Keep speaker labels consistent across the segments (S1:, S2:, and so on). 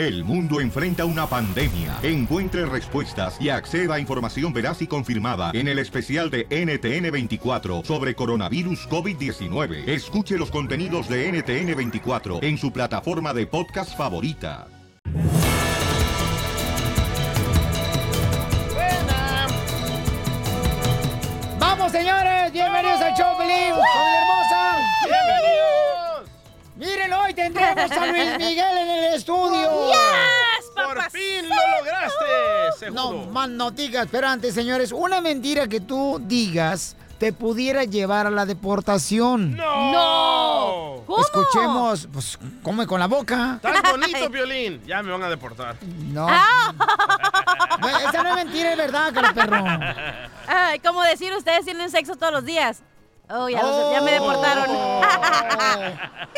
S1: El mundo enfrenta una pandemia. Encuentre respuestas y acceda a información veraz y confirmada en el especial de NTN24 sobre coronavirus COVID-19. Escuche los contenidos de NTN24 en su plataforma de podcast favorita.
S2: ¡Vamos, señores! ¡Bienvenidos al show, Miren, hoy tendremos a Luis Miguel en el estudio.
S3: ¡Yes, ¡Por fin lo lograste! Se
S2: No, más no digas. Pero antes, señores, una mentira que tú digas te pudiera llevar a la deportación.
S3: ¡No!
S4: ¡No! ¿Cómo?
S2: Escuchemos, pues, come con la boca.
S3: Tan bonito, Violín. Ya me van a deportar.
S2: No.
S4: Ah.
S2: No, Esa no es mentira, es verdad, cara perro.
S4: Ay, como decir, ustedes tienen sexo todos los días. Oh, ya, los- ya me deportaron.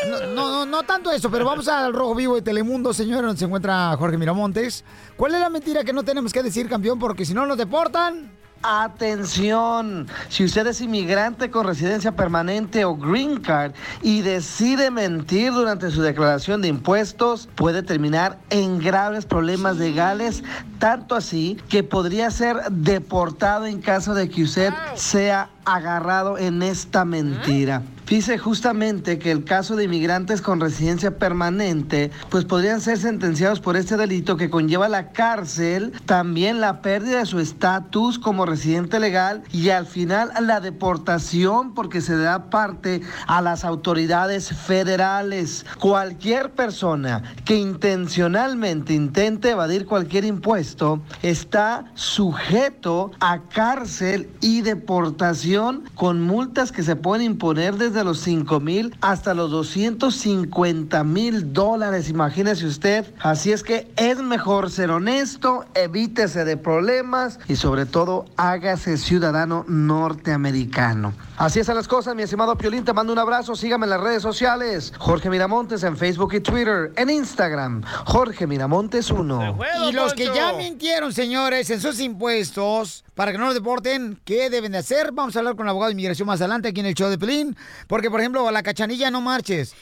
S2: No, no, no, no tanto eso, pero vamos al Rojo Vivo de Telemundo, señor, donde se encuentra Jorge Miramontes. ¿Cuál es la mentira que no tenemos que decir, campeón? Porque si no nos deportan.
S5: Atención, si usted es inmigrante con residencia permanente o green card y decide mentir durante su declaración de impuestos, puede terminar en graves problemas legales, tanto así que podría ser deportado en caso de que usted sea agarrado en esta mentira. Dice justamente que el caso de inmigrantes con residencia permanente, pues podrían ser sentenciados por este delito que conlleva la cárcel, también la pérdida de su estatus como residente legal y al final la deportación porque se da parte a las autoridades federales. Cualquier persona que intencionalmente intente evadir cualquier impuesto está sujeto a cárcel y deportación con multas que se pueden imponer desde los 5 mil hasta los 250 mil dólares. Imagínese usted. Así es que es mejor ser honesto, evítese de problemas y sobre todo hágase ciudadano norteamericano. Así están las cosas, mi estimado Piolín. Te mando un abrazo. Sígame en las redes sociales. Jorge Miramontes en Facebook y Twitter. En Instagram, Jorge Miramontes 1.
S2: Y los que ya mintieron, señores, en sus impuestos, para que no los deporten, ¿qué deben de hacer? Vamos a hablar con el abogado de inmigración más adelante aquí en el show de Pelín. Porque, por ejemplo, a la cachanilla no marches.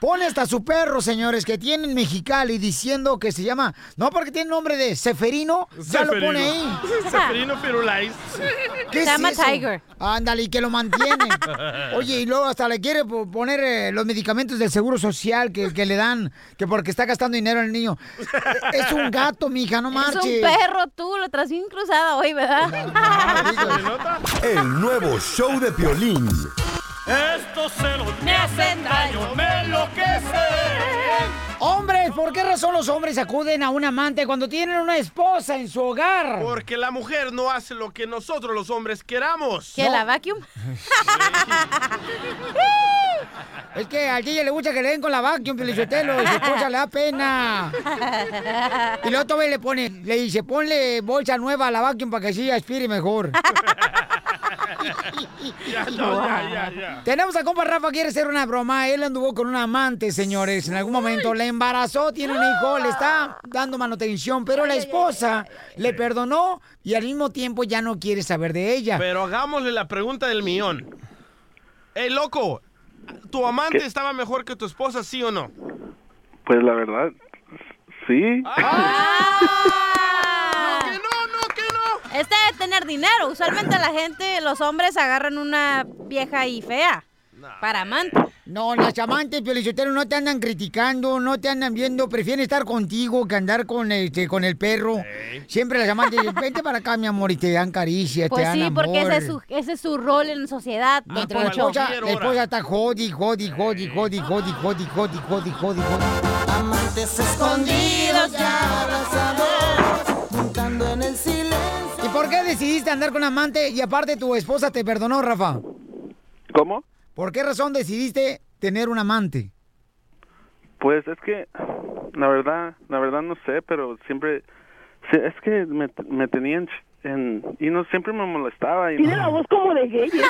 S2: Pone hasta su perro, señores, que tiene en Mexicali diciendo que se llama, no porque tiene nombre de Seferino, ya lo pone ahí.
S3: Seferino Firulais.
S2: ¿Qué
S4: Se
S2: es
S4: llama
S2: eso?
S4: Tiger.
S2: Ándale, y que lo mantiene. Oye, y luego hasta le quiere po- poner eh, los medicamentos del seguro social que, que le dan, que porque está gastando dinero el niño. Es un gato, mija, no
S4: Es
S2: marches.
S4: un perro, tú, lo traes bien cruzada hoy, ¿verdad?
S6: El nuevo show de Piolín.
S3: Estos celos
S4: Me hacen daño,
S3: me enloquecen.
S2: Hombres, ¿por qué razón los hombres acuden a un amante cuando tienen una esposa en su hogar?
S3: Porque la mujer no hace lo que nosotros los hombres queramos.
S4: ¿Que la vacuum?
S2: Es que a ella le gusta que le den con la vacuum, Pelichotelo, y su esposa le da pena. Y luego todavía le pone, le dice, ponle bolsa nueva a la vacuum para que así aspire mejor.
S3: Ya, no, ya, ya, ya.
S2: Tenemos a compa Rafa, quiere hacer una broma. Él anduvo con una amante, señores. En algún momento le embarazó, tiene un hijo, le está dando manutención, pero la esposa le perdonó y al mismo tiempo ya no quiere saber de ella.
S3: Pero hagámosle la pregunta del millón. Ey, loco, ¿tu amante
S7: ¿Qué?
S3: estaba mejor que tu esposa, sí o no?
S7: Pues la verdad, sí.
S3: Que no, no, que no.
S4: Este de tener dinero. Usualmente la gente, los hombres agarran una vieja y fea. Para amante.
S2: No, las amantes, Pelichotelo, no te andan criticando, no te andan viendo, prefieren estar contigo que andar con este, con el perro. Siempre las amantes dicen, vente para acá, mi amor, y te dan caricias,
S4: Pues
S2: te dan
S4: sí, porque
S2: amor.
S4: ese es, su, ese es su rol en sociedad.
S2: Mientras la esposa, la esposa está jodi, jodi, jodi, jodi, jodi, jodi, jodi, jodi, jodi, jodi.
S5: Amantes
S4: escondidos ya
S5: abrazados, montando en el silencio.
S2: ¿Y por qué decidiste andar con amante y aparte tu esposa te perdonó, Rafa?
S7: ¿Cómo?
S2: ¿Por qué razón decidiste tener un amante?
S7: Pues es que, la verdad, la verdad no sé, pero siempre, es que me, me tenían en, y no siempre me molestaba. Y
S8: Tiene
S7: no-
S8: la voz como de gay. este.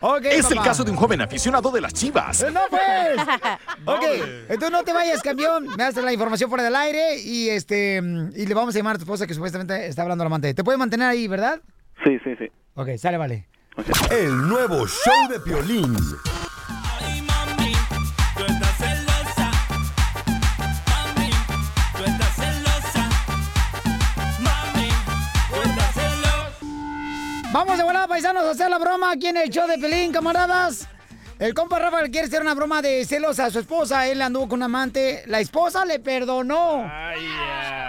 S2: Ok,
S6: Es el caso de un joven aficionado de las chivas.
S2: Eh, No, pues. ok, entonces no te vayas, campeón. Me das la información fuera del aire y este y le vamos a llamar a tu esposa que supuestamente está hablando a la amante. ¿Te puede mantener ahí, verdad?
S7: Sí, sí, sí.
S2: Ok, sale, vale.
S6: El nuevo show de Piolín.
S9: Vamos de volada, paisanos, a
S2: hacer la broma aquí en el show de Pelín, camaradas. El compa Rafa le quiere hacer una broma de celos a su esposa. Él anduvo con un amante. La esposa le perdonó.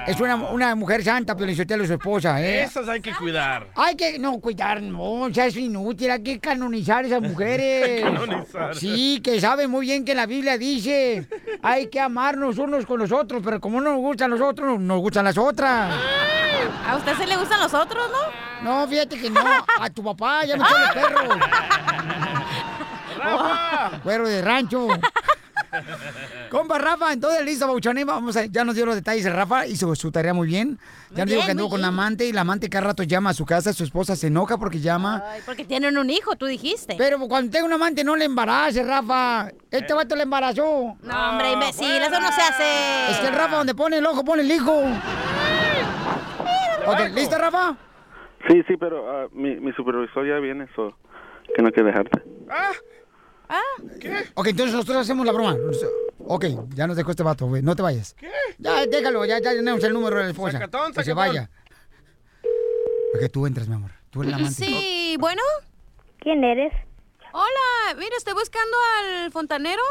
S2: Es una, una mujer santa, pero su esposa, ¿eh?
S3: Esas hay que cuidar.
S2: Hay que, no, cuidar, no, o sea, es inútil, hay que canonizar a esas mujeres.
S3: Canonizar.
S2: Sí, que saben muy bien que la Biblia dice, hay que amarnos unos con los otros, pero como no nos gustan los otros, nos gustan las otras.
S4: ¿A usted se le gustan los otros, no?
S2: No, fíjate que no, a tu papá, ya me echó los perros.
S3: ¡Rafa!
S2: Cuero de rancho. Compa Rafa, entonces listo, Bauchoné, vamos a, ya nos dio los detalles de Rafa, hizo su tarea muy bien. Ya nos dijo que anduvo con la amante y la amante cada rato llama a su casa, su esposa se enoja porque llama.
S4: Ay, porque tienen un hijo, tú dijiste.
S2: Pero cuando tenga un amante no le embarace, Rafa. Este vato le embarazó.
S4: No, hombre, imbécil, eso no se hace.
S2: Es que el Rafa donde pone el ojo pone el hijo. Ok, ¿listo, Rafa?
S7: Sí, sí, pero ah, mi, mi supervisor ya viene, eso que no hay que dejarte.
S3: Ah,
S4: Ah,
S2: Ok, entonces nosotros hacemos la broma. Ok, ya nos dejó este vato, güey. No te vayas.
S3: ¿Qué?
S2: Ya, déjalo, ya, ya tenemos el número de la esposa.
S3: Sacatón,
S2: que se vaya. Ok, tú entras, mi amor. Tú eres la amante.
S4: sí, bueno.
S8: ¿Quién eres?
S4: Hola, mira, estoy buscando al fontanero.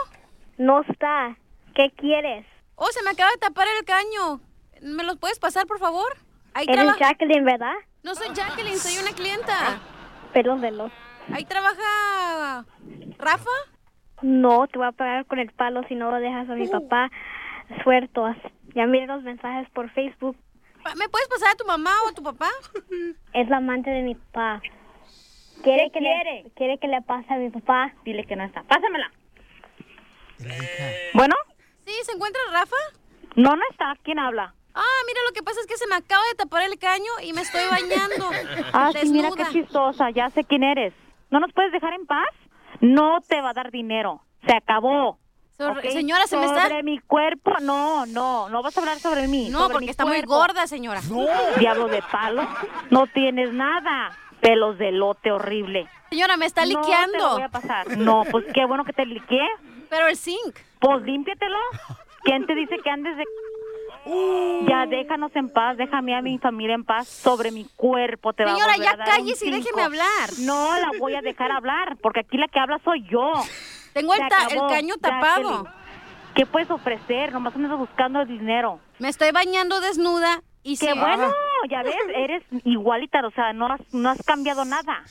S8: No está. ¿Qué quieres?
S4: Oh, se me acaba de tapar el caño. ¿Me los puedes pasar, por favor? Ahí
S8: Eres. Jacqueline, ¿verdad?
S4: No soy Jacqueline, soy una clienta.
S8: Perdón de los.
S4: Ahí trabaja Rafa.
S8: No, te voy a pagar con el palo si no lo dejas a mi papá sueltos. Ya miré los mensajes por Facebook.
S4: ¿Me puedes pasar a tu mamá o a tu papá?
S8: Es la amante de mi papá. ¿Quiere que le quiere que le pase a mi papá? Dile que no está. Pásamela. Bueno,
S4: Sí, ¿se encuentra Rafa?
S8: no, no está. ¿Quién habla?
S4: Ah, mira, lo que pasa es que se me acaba de tapar el caño y me estoy bañando.
S9: Ah, sí, mira qué chistosa. Ya sé quién eres. ¿No nos puedes dejar en paz? No te va a dar dinero. Se acabó.
S4: Señora, se me está...
S9: Sobre mi cuerpo, no, no, no vas a hablar sobre mí.
S4: No,
S9: sobre
S4: porque está muy gorda, señora.
S9: Diablo de palo, no tienes nada. Pelos de lote horrible.
S4: Señora, me está
S9: No te
S4: liqueando.
S9: voy a pasar. No, pues qué bueno que te liqué.
S4: Pero el zinc.
S9: Pues límpiatelo. ¿Quién te dice que andes de...
S4: Uh.
S9: Ya déjanos en paz, déjame a mi familia en paz sobre mi cuerpo. Te va a
S4: Señora,
S9: a
S4: ya cállese y déjeme hablar.
S9: No la voy a dejar hablar, porque aquí la que habla soy yo.
S4: Tengo el,
S9: Se
S4: ta-
S9: acabó,
S4: el caño tapado.
S9: ¿Qué puedes ofrecer? Nomás andas buscando el dinero.
S4: Me estoy bañando desnuda y
S9: Qué
S4: sí.
S9: bueno, ya ves, eres igualita, o sea, no has, no has cambiado nada.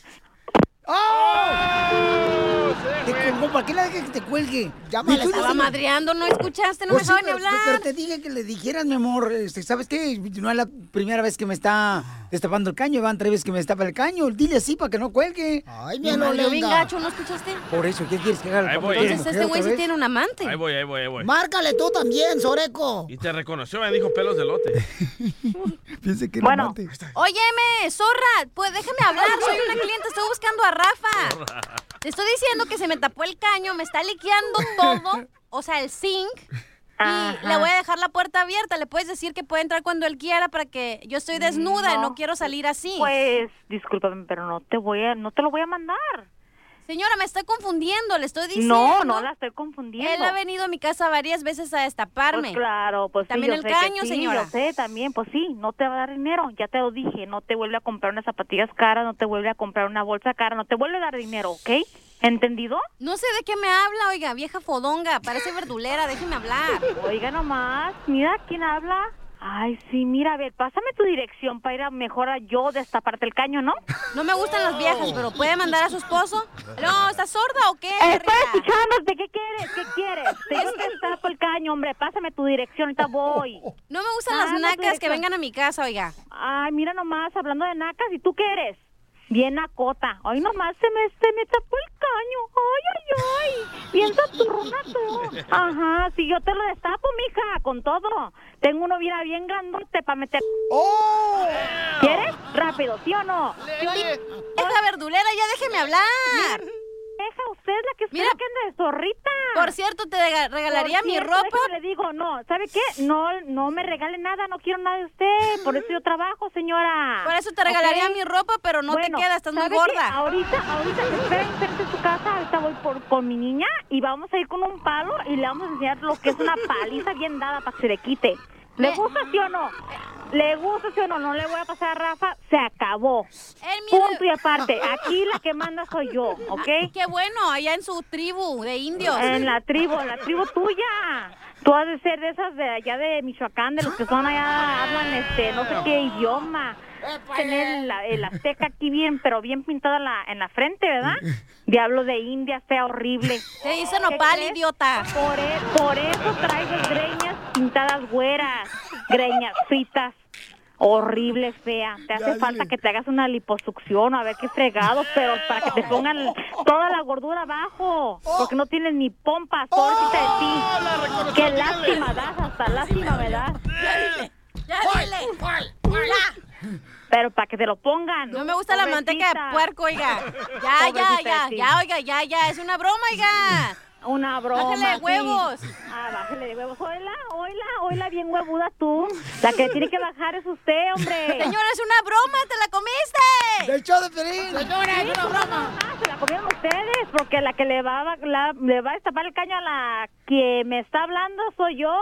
S2: ¡Oh! Te colgó, ¿para qué le dejas que te cuelgue? Llámale.
S4: Me estaba madreando, ¿no escuchaste? No
S2: Pues
S4: me
S2: sí,
S4: dejaban ni hablar.
S2: pero te dije que le dijeras, mi amor, este, ¿sabes qué? No es la primera vez que me está destapando el caño, van tres veces que me destapa el caño. Dile así para que no cuelgue. Ay,
S4: Me dolió bien gacho, ¿no escuchaste?
S2: Por eso, ¿qué quieres que haga?
S3: Ahí
S2: el
S3: voy.
S4: Entonces este güey sí tiene un amante.
S3: Ahí voy, ahí voy, ahí voy.
S2: Márcale tú también, Soreco.
S3: Y te reconoció, me dijo pelos de lote.
S2: Piense que
S9: Bueno.
S2: amante.
S4: Óyeme, zorra, pues déjame hablar, soy una cliente, estoy buscando a Rafa. Te estoy diciendo que se me tapó el caño, me está liqueando todo, o sea, el zinc. Y
S9: Ajá.
S4: le voy a dejar la puerta abierta. Le puedes decir que puede entrar cuando él quiera para que yo estoy desnuda y no quiero salir así.
S9: Pues, discúlpame, pero no te voy a, no te lo voy a mandar.
S4: Señora, me estoy confundiendo, le estoy diciendo.
S9: No, no la estoy confundiendo.
S4: Él ha venido a mi casa varias veces a destaparme.
S9: Pues claro, pues sí,
S4: También
S9: yo
S4: el
S9: sé que
S4: caño,
S9: sí,
S4: señora.
S9: Yo sé, también, pues sí, no te va a dar dinero, ya te lo dije, no te vuelve a comprar unas zapatillas caras, no te vuelve a comprar una bolsa cara, no te vuelve a dar dinero, ¿ok? ¿Entendido?
S4: No sé de qué me habla, oiga, vieja fodonga, parece verdulera, déjeme hablar.
S9: Oiga nomás, mira quién habla. Ay, sí, mira, a ver, pásame tu dirección para ir a mejor a yo destaparte el caño, ¿no?
S4: No me gustan las viejas, pero ¿puede mandar a su esposo? No, ¿estás sorda o qué?
S9: Estoy
S4: perrita?
S9: escuchándote, ¿qué quieres? ¿Qué quieres? Te digo que destapo el caño, hombre, pásame tu dirección, ahorita voy.
S4: No me gustan
S9: Ah,
S4: las nacas que vengan a mi casa, oiga.
S9: Ay, mira nomás, hablando de nacas, ¿y tú qué eres? Bien nacota. Ay, nomás se me, se me tapó el caño. Ay, ay, ay. Piensa turrona tú. Ajá, si yo te lo destapo, mija, con todo. Tengo uno bien, bien grandote para meter.
S2: ¡Oh!
S9: ¿Quieres? Rápido, ¿sí o no?
S4: Vieja verdulera, ya déjeme hablar.
S9: Deja usted la que
S4: Mira.
S9: espera que de zorrita.
S4: Por cierto, te rega- regalaría mi ropa.
S9: Le digo, no, ¿sabe qué? No, no me regale nada, no quiero nada de usted. Por eso yo trabajo, señora.
S4: Por eso te regalaría mi ropa, pero no
S9: Bueno,
S4: te queda, estás muy
S9: ¿sabe qué?
S4: gorda.
S9: Ahorita, ahorita, espera enfrente de su casa, ahorita voy por, con mi niña y vamos a ir con un palo y le vamos a enseñar lo que es una paliza bien dada para que se le quite. ¿Le
S4: Me-
S9: gusta sí o no? Le gusta o no, no le voy a pasar a Rafa, se acabó. Punto y aparte. Aquí la que manda soy yo, ¿ok?
S4: Qué bueno, allá en su tribu de indios.
S9: En la tribu, en la tribu tuya. Tú has de ser de esas de allá de Michoacán, de los que son allá, hablan este, no sé qué idioma. Tener la- el azteca aquí bien, pero bien pintada en la, en la frente, ¿verdad? Diablo de India, fea, horrible.
S4: Te dice
S9: ¿Qué
S4: nopal, idiota.
S9: Por, e- por eso traigo greñas pintadas güeras, greñas fritas. Horrible, fea. Te hace falta que te hagas una liposucción, a ver qué fregados, pero para que te pongan toda la gordura abajo. Porque no tienes ni pompas, pobrecita de ti. Qué lástima das, hasta lástima me das.
S4: Ya dile.
S9: Pero para que te lo pongan.
S4: No me gusta la manteca de puerco, oiga. Ya, ya,
S9: Pobrecita
S4: ya, ya, oiga, ya, ya. Es una broma, oiga.
S9: Una broma.
S4: Bájale de
S9: sí.
S4: huevos.
S9: Ah, bájale de huevos. Oila, oila, oila, bien huevuda tú. La que tiene que bajar es usted, hombre.
S4: Señora, es una broma, te la comiste.
S2: ¡Del show de Pelín!
S4: Señora, es una broma.
S9: Ah, se la comieron ustedes, porque la que le va, a- la- le va a destapar el caño a la que me está hablando soy yo.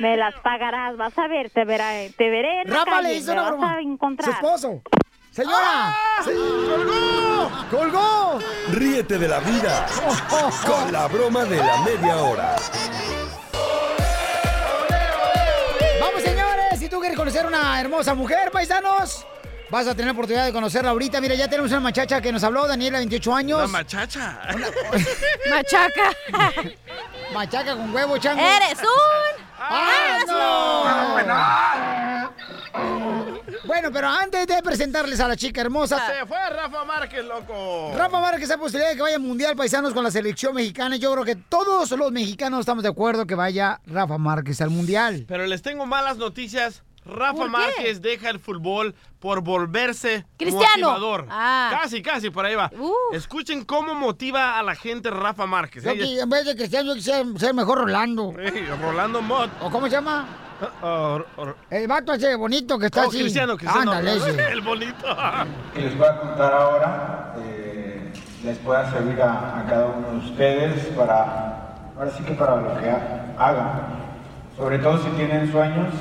S9: Me las pagarás, vas a ver, te veré, te veré en la
S2: Rafa
S9: calle,
S2: le hizo
S9: me
S2: una
S9: vas
S2: broma.
S9: a
S2: Su
S9: encontrar.
S2: esposo. Señora. Se- ¡Colgó! ¡Colgó!
S6: Ríete de la vida con la broma de la media hora.
S2: Vamos, señores. Si tú quieres conocer una hermosa mujer, paisanos, vas a tener la oportunidad de conocerla ahorita. Mira, ya tenemos una muchacha que nos habló, Daniela, 28 años.
S3: La machacha.
S4: Machaca.
S2: Machaca con huevo, chango.
S4: Eres un
S2: ¡Ah, no! Bueno, pero antes de presentarles a la chica hermosa,
S3: Se fue Rafa Márquez, loco.
S2: Rafa Márquez, esa posibilidad de que vaya al mundial paisanos con la selección mexicana. Yo creo que todos los mexicanos estamos de acuerdo que vaya Rafa Márquez al mundial.
S3: Pero les tengo malas noticias. Rafa. Márquez deja el fútbol por volverse
S4: Cristiano.
S3: motivador.
S4: Ah.
S3: Casi, casi, por ahí va.
S4: Uh.
S3: Escuchen cómo motiva a la gente Rafa Márquez.
S2: Yo
S3: Ella-
S2: que en vez de Cristiano, yo quisiera ser mejor Rolando.
S3: Rolando Mott.
S2: ¿O cómo se llama?
S3: Oh, oh,
S2: El vato ese bonito que está
S3: oh,
S2: así.
S3: Cristiano, Cristiano.
S2: Ándale, ese.
S3: El bonito.
S10: que les voy a contar ahora eh, les pueda servir a, a cada uno de ustedes para, ahora sí que para lo que ha- hagan. Sobre todo si tienen sueños,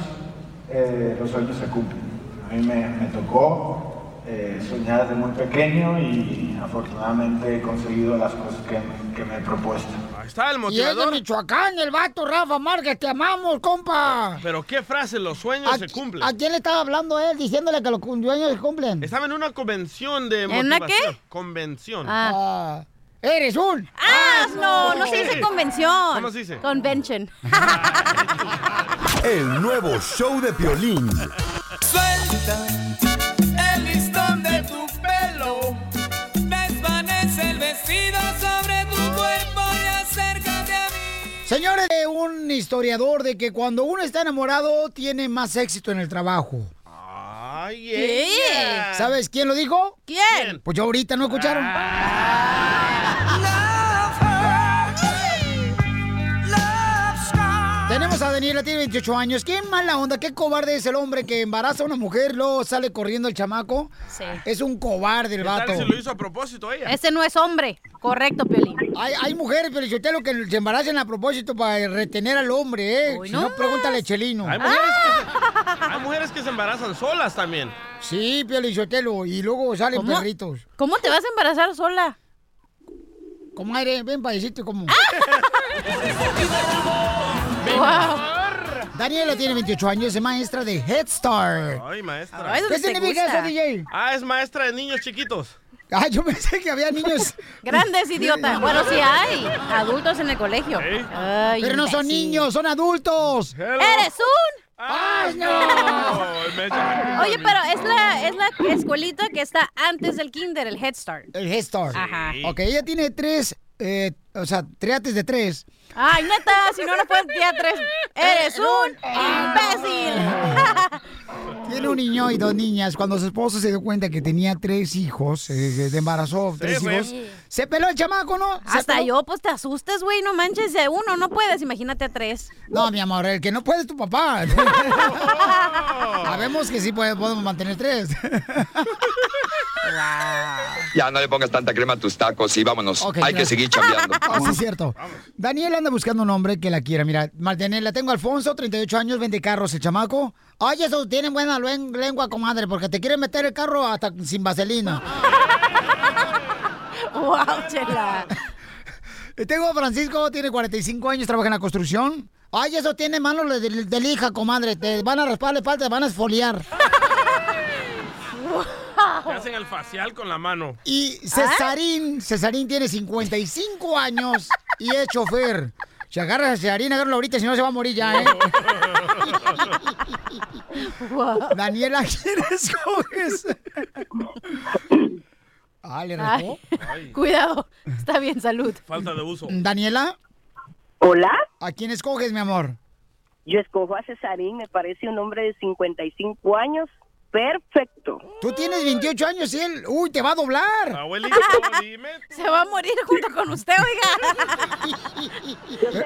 S10: eh, los sueños se cumplen. A mí me, me tocó eh, soñar desde muy pequeño y afortunadamente he conseguido las cosas que, que me he propuesto.
S3: Ahí está el
S2: Y es de
S3: motivador.
S2: Michoacán, el vato Rafa Márquez, te amamos, compa.
S3: Pero qué frase, los sueños
S2: ¿A,
S3: se cumplen.
S2: ¿A quién le estaba hablando él diciéndole que los sueños se cumplen?
S3: Estaba en una convención de
S4: ¿En una
S3: motivación.
S4: qué?
S3: Convención.
S4: Ah.
S2: Ah, eres un.
S4: Ah, no, no se dice convención.
S3: ¿Cómo se dice?
S4: Convention.
S6: El nuevo show de Piolín.
S11: Suelta el listón de tu pelo. Desvanece el vestido sobre tu cuerpo y acércate a mí.
S2: Señores, de un historiador de que cuando uno está enamorado tiene más éxito en el trabajo.
S3: Ay.
S2: ¿Sabes quién lo dijo?
S4: ¿Quién?
S2: Pues yo ahorita no escucharon. Tenemos a Daniela, tiene 28 años. Qué mala onda, qué cobarde es el hombre que embaraza a una mujer, luego sale corriendo el chamaco.
S4: Sí.
S2: Es un cobarde el
S3: ¿Qué tal
S2: vato.
S3: si lo hizo a propósito ella?
S4: Ese no es hombre. Correcto, Piolín.
S2: Hay, hay mujeres, pero yo que se embarazan a propósito para retener al hombre, ¿eh? Si
S4: no
S2: no, pregúntale a Chelino.
S3: Hay mujeres, que se, hay mujeres que se embarazan solas también.
S2: Sí, Piolichotelo, y luego salen
S4: ¿Cómo?
S2: perritos.
S4: ¿Cómo te vas a embarazar sola?
S2: Comadre, ven paisito como.
S4: Wow.
S2: Daniela tiene 28 años, es maestra de Head Start.
S3: Ay, maestra.
S4: Ay,
S2: ¿Qué
S4: ¿dónde te
S2: significa eso, DJ?
S3: Ah, es maestra de niños chiquitos.
S2: Ah, yo pensé que había niños.
S4: Grandes, idiota. Bueno, sí hay. Adultos en el colegio.
S3: Sí.
S4: Ay,
S2: Pero no son niños, son adultos.
S3: Hello.
S4: ¡Eres un!
S2: ¡Ay, no!
S4: Oye, pero es la, es la escuelita que está antes del kinder, el Head Start.
S2: El Head Start.
S4: Ajá.
S2: Ok, ella tiene tres, eh, o sea, triates de tres.
S4: Ay, neta, si no, no puedes tirar tres. ¡Eres un imbécil!
S2: Tiene un niño y dos niñas. Cuando su esposo se dio cuenta que tenía tres hijos, eh, de embarazó tres
S3: Sí,
S2: hijos,
S3: sí.
S2: se peló el chamaco, ¿no? Se
S4: Hasta
S2: peló.
S4: yo, pues te asustas, güey. No manches de uno, no puedes. Imagínate a tres.
S2: No, mi amor, el que no puede es tu papá. Sabemos que sí puede- podemos mantener tres.
S12: Ya no le pongas tanta crema a tus tacos y vámonos. Hay
S2: claro.
S12: que seguir chambeando.
S2: Ah, es cierto. Daniela, anda buscando un hombre que la quiera. Mira, Martinela, tengo a Alfonso, 38 años, vende carros el chamaco. Ay, eso tiene buena lengua, comadre, porque te quieren meter el carro hasta sin vaselina.
S4: wow, chela.
S2: Tengo a Francisco, tiene 45 años, trabaja en la construcción. Ay, eso tiene manos de, de- de lija, comadre. Te van a raspar la espalda, te van a esfoliar.
S3: Te hacen el facial con la mano.
S2: Y Cesarín, Cesarín tiene 55 años y es chofer. Si agarras a Cesarín, agárralo ahorita, si no se va a morir ya, ¿eh? Daniela, ¿quién escoges? Ah, le.
S4: Ay, Cuidado. Está bien, salud.
S3: Falta de uso.
S2: Daniela.
S12: Hola.
S2: ¿A quién escoges, mi amor?
S12: Yo escojo a Cesarín, me parece un hombre de 55 años. Perfecto.
S2: Tú tienes 28 años y él, uy, te va a doblar.
S3: Abuelito, dime.
S4: Se va a morir junto con usted, oiga.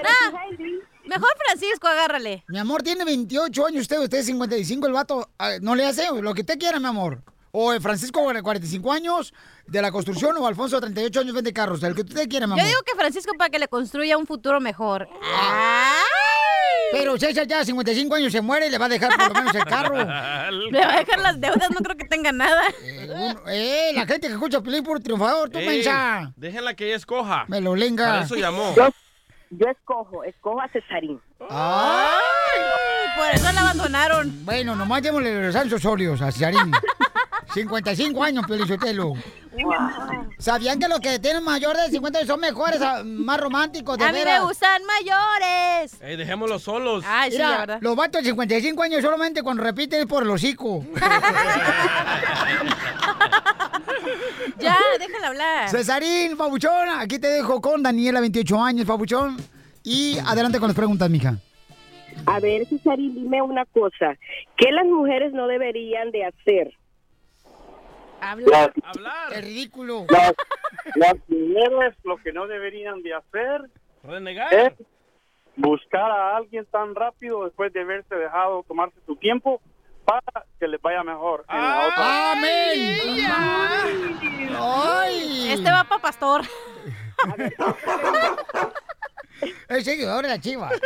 S4: Ah, mejor Francisco, agárrale.
S2: Mi amor, tiene 28 años usted, usted es 55, el vato, ah, no le hace lo que usted quiera, mi amor. O el Francisco, 45 años, de la construcción, o Alfonso, 38 años, vende carros, el que usted quiera, mi amor.
S4: Yo digo que Francisco para que le construya un futuro mejor.
S2: Pero César ya a 55 años se muere y le va a dejar por lo menos el carro.
S4: Le va a dejar las deudas, no creo que tenga nada.
S2: Eh, la gente que escucha Pelín por triunfador, tú mensa.
S3: Déjenla que ella escoja.
S2: Me lo lenga.
S3: Para eso llamó.
S12: Yo, escojo, escojo a Cesarín.
S2: ¡Ay!
S4: Por eso la abandonaron.
S2: Bueno, nomás démosle los anchos óleos a Cesarín. 55 años, Pelizotelo. ¿Sabían que los que tienen mayor de 50 años son mejores, más románticos, de
S4: A mí me gustan mayores.
S3: Ey, dejémoslos solos.
S4: Ay, sí,
S2: Mira,
S4: la verdad.
S2: los vatos de 55 años solamente cuando repiten es por el hocico.
S4: Ya, déjala hablar.
S2: Cesarín, Pabuchón, aquí te dejo con Daniela, 28 años, Pabuchón. Y adelante con las preguntas, mija.
S12: A ver, Cesarín, dime una cosa. ¿Qué las mujeres no deberían de hacer?
S4: Hablar.
S2: Es ridículo.
S13: Las, las mujeres lo que no deberían de hacer
S3: Renegar.
S13: es buscar a alguien tan rápido después de haberse dejado tomarse su tiempo para que les vaya mejor. en la otra.
S2: ¡Amén! ¡Ay!
S4: Este va para pastor.
S2: Es seguidor de la chiva.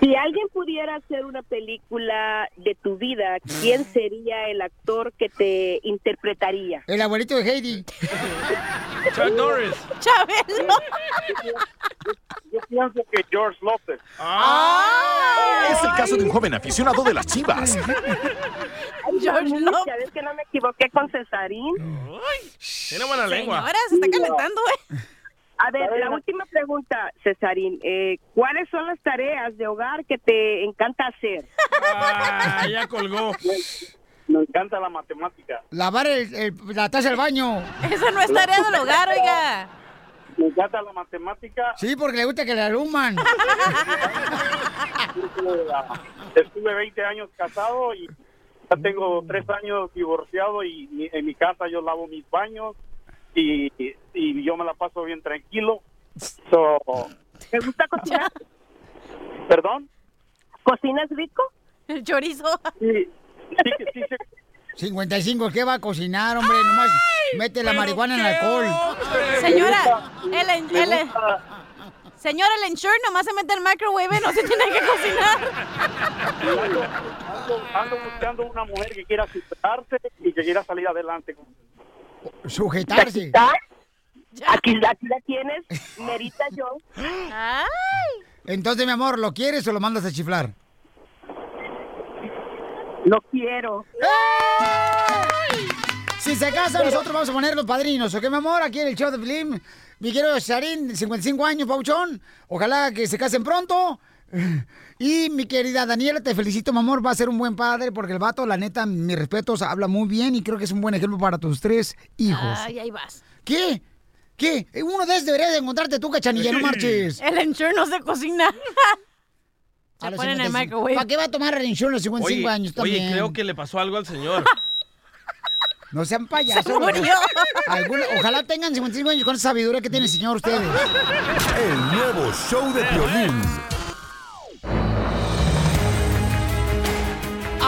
S12: Si alguien pudiera hacer una película de tu vida, ¿quién sería el actor que te interpretaría?
S2: El abuelito de Heidi.
S3: Chuck Norris.
S4: Chabelo.
S13: Yo pienso que George López.
S14: Es el caso de un joven aficionado de las chivas.
S12: George López. Ya ves que no me equivoqué con Cesarín.
S3: Tiene buena lengua.
S4: Señora, se está calentando, eh.
S12: A ver, la última pregunta, Cesarín. Eh, ¿Cuáles son las tareas de hogar que te encanta hacer?
S3: Ah, ya colgó.
S13: Me encanta la matemática.
S2: Lavar el- el- la taza del baño.
S4: Eso no es tarea del hogar, oiga.
S13: Me encanta la matemática.
S2: Sí, porque le gusta que le aluman.
S13: Estuve 20 años casado y ya tengo tres años divorciado y mi- en mi casa yo lavo mis baños y, y yo me la paso bien tranquilo. So,
S12: ¿Te gusta cocinar?
S13: ¿Perdón?
S12: ¿Cocinas rico?
S4: El chorizo.
S13: Sí, sí, que sí, sí.
S2: 55, ¿qué va a cocinar, hombre? Nomás mete la marihuana en el alcohol.
S4: Señora, el, el, el- señora, el ensure nomás se mete el microwave, no se tiene que cocinar.
S13: Ando, ando buscando una mujer que quiera superarse y que quiera salir adelante.
S2: Sujetarse.
S12: Aquí, aquí la tienes, Merita yo.
S2: Entonces, mi amor, ¿lo quieres o lo mandas a chiflar?
S12: Lo quiero.
S2: Si se casa, nosotros vamos a poner los padrinos, ¿ok, mi amor? Aquí en el show de Film. Mi querido Sharin, 55 años, Pauchón. Ojalá que se casen pronto. Y mi querida Daniela, te felicito, mi amor. Va a ser un buen padre porque el vato, la neta, mis respetos, habla muy bien y creo que es un buen ejemplo para tus tres hijos.
S4: Ay, ahí vas.
S2: ¿Qué? ¿Qué? Uno de esos deberías de encontrarte tú, cachanilla, no marches.
S4: El ensure no se cocina. Se pone en el microwave.
S2: ¿Para qué va a tomar el insurance a los 55
S3: Oye,
S2: años
S3: oye, creo que le pasó algo al señor.
S2: No sean payasos.
S3: Se murió.
S2: Alguna- ojalá tengan 55 años con esa sabiduría que tiene el señor ustedes.
S6: El nuevo show de violín.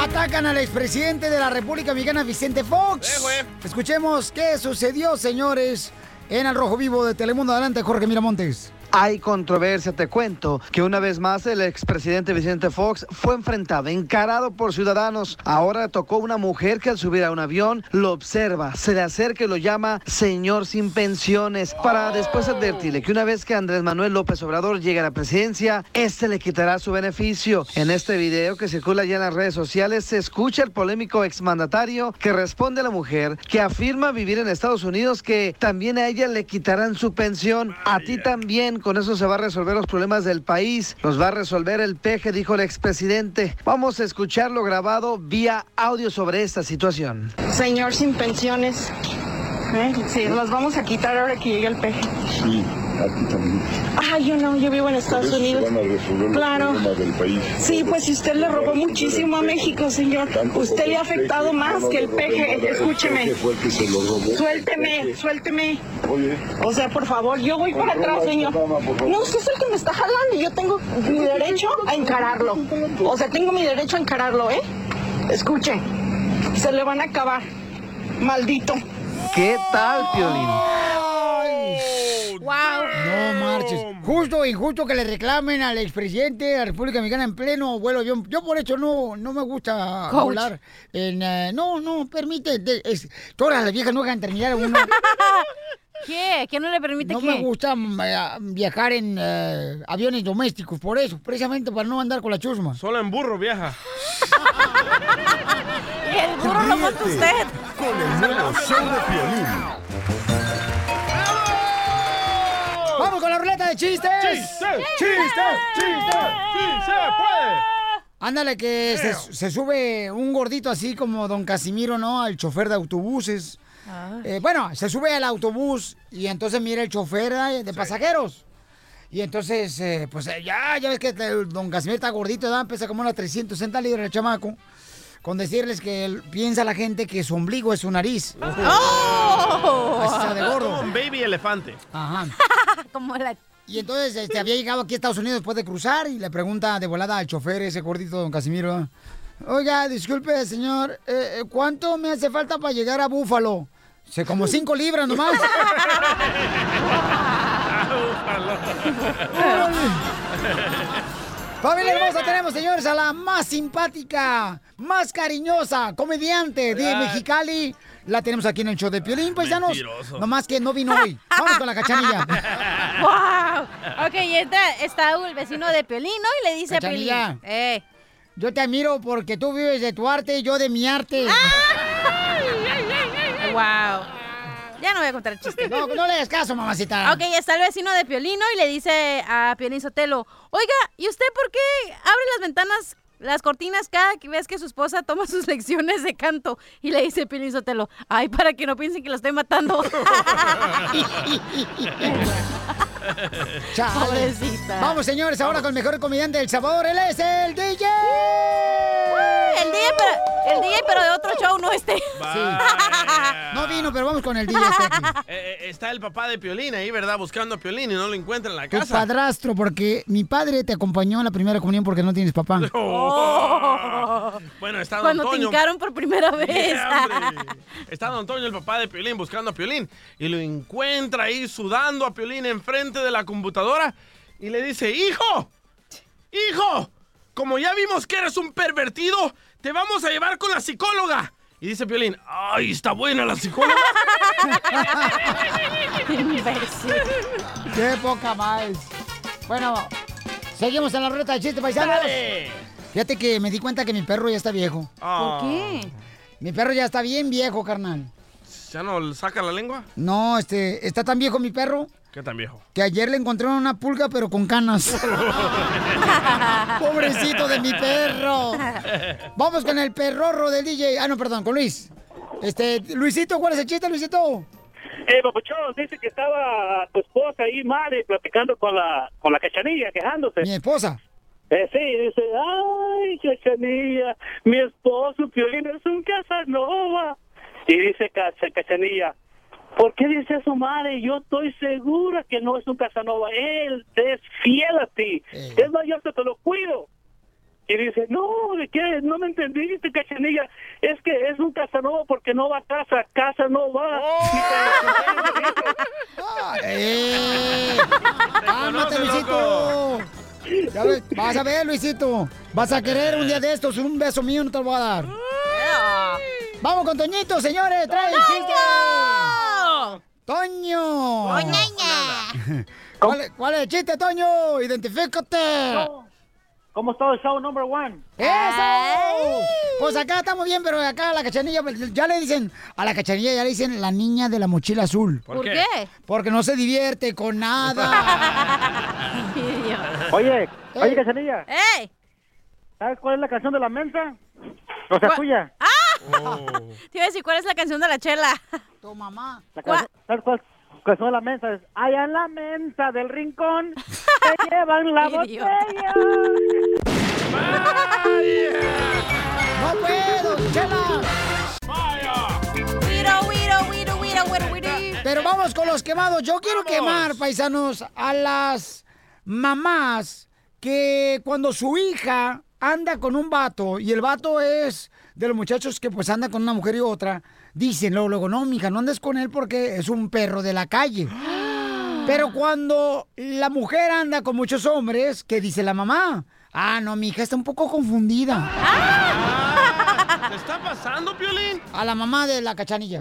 S2: Atacan al expresidente de la República Mexicana, Vicente Fox. Escuchemos qué sucedió, señores. en el Rojo Vivo de Telemundo. Adelante, Jorge Miramontes.
S5: Hay controversia, te cuento, que una vez más el expresidente Vicente Fox fue enfrentado, encarado por ciudadanos. Ahora tocó una mujer que al subir a un avión lo observa, se le acerca y lo llama señor sin pensiones, para después advertirle que una vez que Andrés Manuel López Obrador llegue a la presidencia, este le quitará su beneficio. En este video que circula ya en las redes sociales se escucha el polémico exmandatario que responde a la mujer que afirma vivir en Estados Unidos que también a ella le quitarán su pensión, a ti también con eso se va a resolver los problemas del país. Los va a resolver el peje, dijo el expresidente. Vamos a escucharlo grabado vía audio sobre esta situación.
S15: Señor sin pensiones, ¿eh? sí, las vamos a quitar ahora que llegue el peje.
S16: Sí, aquí también.
S15: Ah, yo no, yo vivo en Estados
S16: Por eso
S15: Unidos.
S16: Se van a resolver los
S15: Claro.
S16: problemas del país.
S15: Sí, pues si usted le robó muchísimo a México, señor. Usted le ha afectado más que el peje. Escúcheme.
S16: El peje fue el que se lo robó.
S15: Suélteme, suélteme.
S16: Oye.
S15: O sea, por favor, yo voy para atrás, señor. No, usted es el que me está jalando y yo tengo mi derecho a encararlo. O sea, tengo mi derecho a encararlo, ¿eh? Escuche, se le van a acabar. Maldito.
S5: ¿Qué tal, Piolín?
S2: ¡Wow! No marches. Justo o injusto que le reclamen al expresidente de la República Mexicana en pleno vuelo. Yo por eso no, no me gusta
S4: Coach.
S2: volar. En, eh, no, no, permite. de- es- todas las viejas no dejan terminar a uno.
S4: ¿Qué? ¿Quién no le permite
S2: No
S4: qué?
S2: me gusta mm, eh, viajar en eh, aviones domésticos, por eso, precisamente para no andar con la chusma.
S3: Solo en burro viaja.
S4: Y el burro lo monta
S6: Ríete
S4: usted.
S6: Con el nuevo show de.
S2: ¡Vamos con la ruleta de chistes!
S3: ¡Chistes! ¡Chistes! ¡Chistes! ¡Sí se puede!
S2: Ándale, que se, se sube un gordito así como don Casimiro, ¿no? Al chofer de autobuses. Eh, bueno, se sube al autobús y entonces mira el chofer eh, de pasajeros. Y entonces, eh, pues ya, ya ves que el don Casimiro está gordito, ¿verdad? pesa como unas 360 libras el chamaco. Con decirles que él- piensa la gente que su ombligo es su nariz.
S4: ¡Oh!
S2: Así está de gordo.
S3: Como un baby elefante.
S2: Ajá.
S4: Como la...
S2: Y entonces este, había llegado aquí a Estados Unidos después de cruzar y le pregunta de volada al chofer, ese gordito don Casimiro. Oiga, disculpe, señor, eh, eh, ¿cuánto me hace falta para llegar a Búfalo? Sé como cinco libras nomás. Familia hermosa, tenemos, señores, a la más simpática, más cariñosa, comediante de Mexicali. La tenemos aquí en el show de Piolín, paisanos.
S4: Mentiroso.
S2: Nomás que no vino hoy. Vamos con la cachanilla.
S4: ¡Wow! Ok, y está, está el vecino de Piolín, ¿no? Y le dice a Piolín. Eh.
S2: Yo te admiro porque tú vives de tu arte y yo de mi arte.
S4: ¡Wow! Ya no voy a contar el chiste.
S2: No, no le des caso, mamacita.
S4: Ok, está el vecino de Piolino y le dice a Piolín Sotelo, oiga, ¿y usted por qué abre las ventanas, las cortinas cada vez que su esposa toma sus lecciones de canto? Y le dice Piolín Sotelo, ay, para que no piensen que la estoy matando.
S2: Chale. Vamos, señores, ahora con el mejor comediante del Salvador. Él es el DJ.
S4: El DJ, pero, el DJ, pero de otro show, no este.
S2: No vino, pero vamos con el DJ. este.
S3: Eh, eh, está el papá de Piolín ahí, ¿verdad? Buscando a Piolín y no lo encuentra en la
S2: Tu
S3: casa.
S2: padrastro, porque mi padre te acompañó a la primera comunión porque no tienes papá.
S3: Oh. Bueno, está Don
S4: Cuando te
S3: Toño.
S4: hincaron por primera vez.
S3: Yeah. Está Don Toño, el papá de Piolín, buscando a Piolín. Y lo encuentra ahí sudando a Piolín enfrente de la computadora. Y le dice, hijo, hijo, como ya vimos que eres un pervertido, te vamos a llevar con la psicóloga. Y dice Piolín, ay, está buena la psicóloga.
S2: Qué poca más. Bueno, seguimos en la rueda de chiste, paisanos.
S3: Dale.
S2: Fíjate que me di cuenta que mi perro ya está viejo.
S3: ¿Por qué?
S2: Mi perro ya está bien viejo, carnal.
S3: ¿Ya no saca la lengua?
S2: No, este, está tan viejo mi perro
S3: ¿Qué tan viejo?
S2: que ayer le encontraron una pulga pero con canas. Pobrecito de mi perro. Vamos con el perrorro del DJ. Ah, no, perdón, con Luis. Este, Luisito, ¿cuál es el chiste, Luisito?
S17: Eh, papuchón, dice que estaba tu esposa ahí, madre, platicando con la, con la cachanilla, quejándose.
S2: Mi esposa.
S17: Eh, sí, dice, ay, cachanilla, mi esposo Piolín es un Casanova. Y dice Cacha- cachanilla, ¿por qué dice eso, madre? Yo estoy segura que no es un Casanova. Él es fiel a ti. Es más, yo hasta te lo cuido. Y dice, no, ¿de qué? No me entendiste, cachanilla. Es que es un Casanova porque no va a casa. Casa no va.
S2: ¡Eh! ¡Cálmate, Luisito! Ya ves, vas a ver, Luisito. Vas a querer un día de estos, un beso mío no te lo voy a dar. Vamos con Toñito, señores, trae el chiste. ¡Toño! ¿Cuál, es- ¿Cuál es el chiste, Toño? Identifícate.
S17: ¿Cómo está el show number one?
S2: ¡Eso! Pues acá estamos bien, pero acá a la cachanilla ya le dicen, a la cachanilla ya le dicen la niña de la mochila azul.
S4: ¿Por ¿Por qué? qué?
S2: Porque no se divierte con nada.
S17: Oye, oye, Cachanilla.
S4: ¡Ey!
S17: ¿Sabes cuál es la canción de la mensa? O sea, tuya.
S4: ¡Ah! Te iba a decir, ¿cuál es la canción de la chela?
S2: Tu mamá.
S17: La canción- ¿Sabes cuál canción de la mensa? Es, allá en la mensa del rincón se llevan la botella.
S2: ¡No puedo, chela!
S4: Wiro, wiro, wiro.
S2: Pero vamos con los quemados. Yo quiero quemar, paisanos, a las mamás que cuando su hija anda con un vato y el vato es de los muchachos que pues anda con una mujer y otra, dicen luego, luego, no, mija, no andes con él porque es un perro de la calle. Pero cuando la mujer anda con muchos hombres, ¿qué dice la mamá? Ah, no, mi hija está un poco confundida.
S3: ¿Qué está pasando, Piolín?
S2: A la mamá de la cachanilla.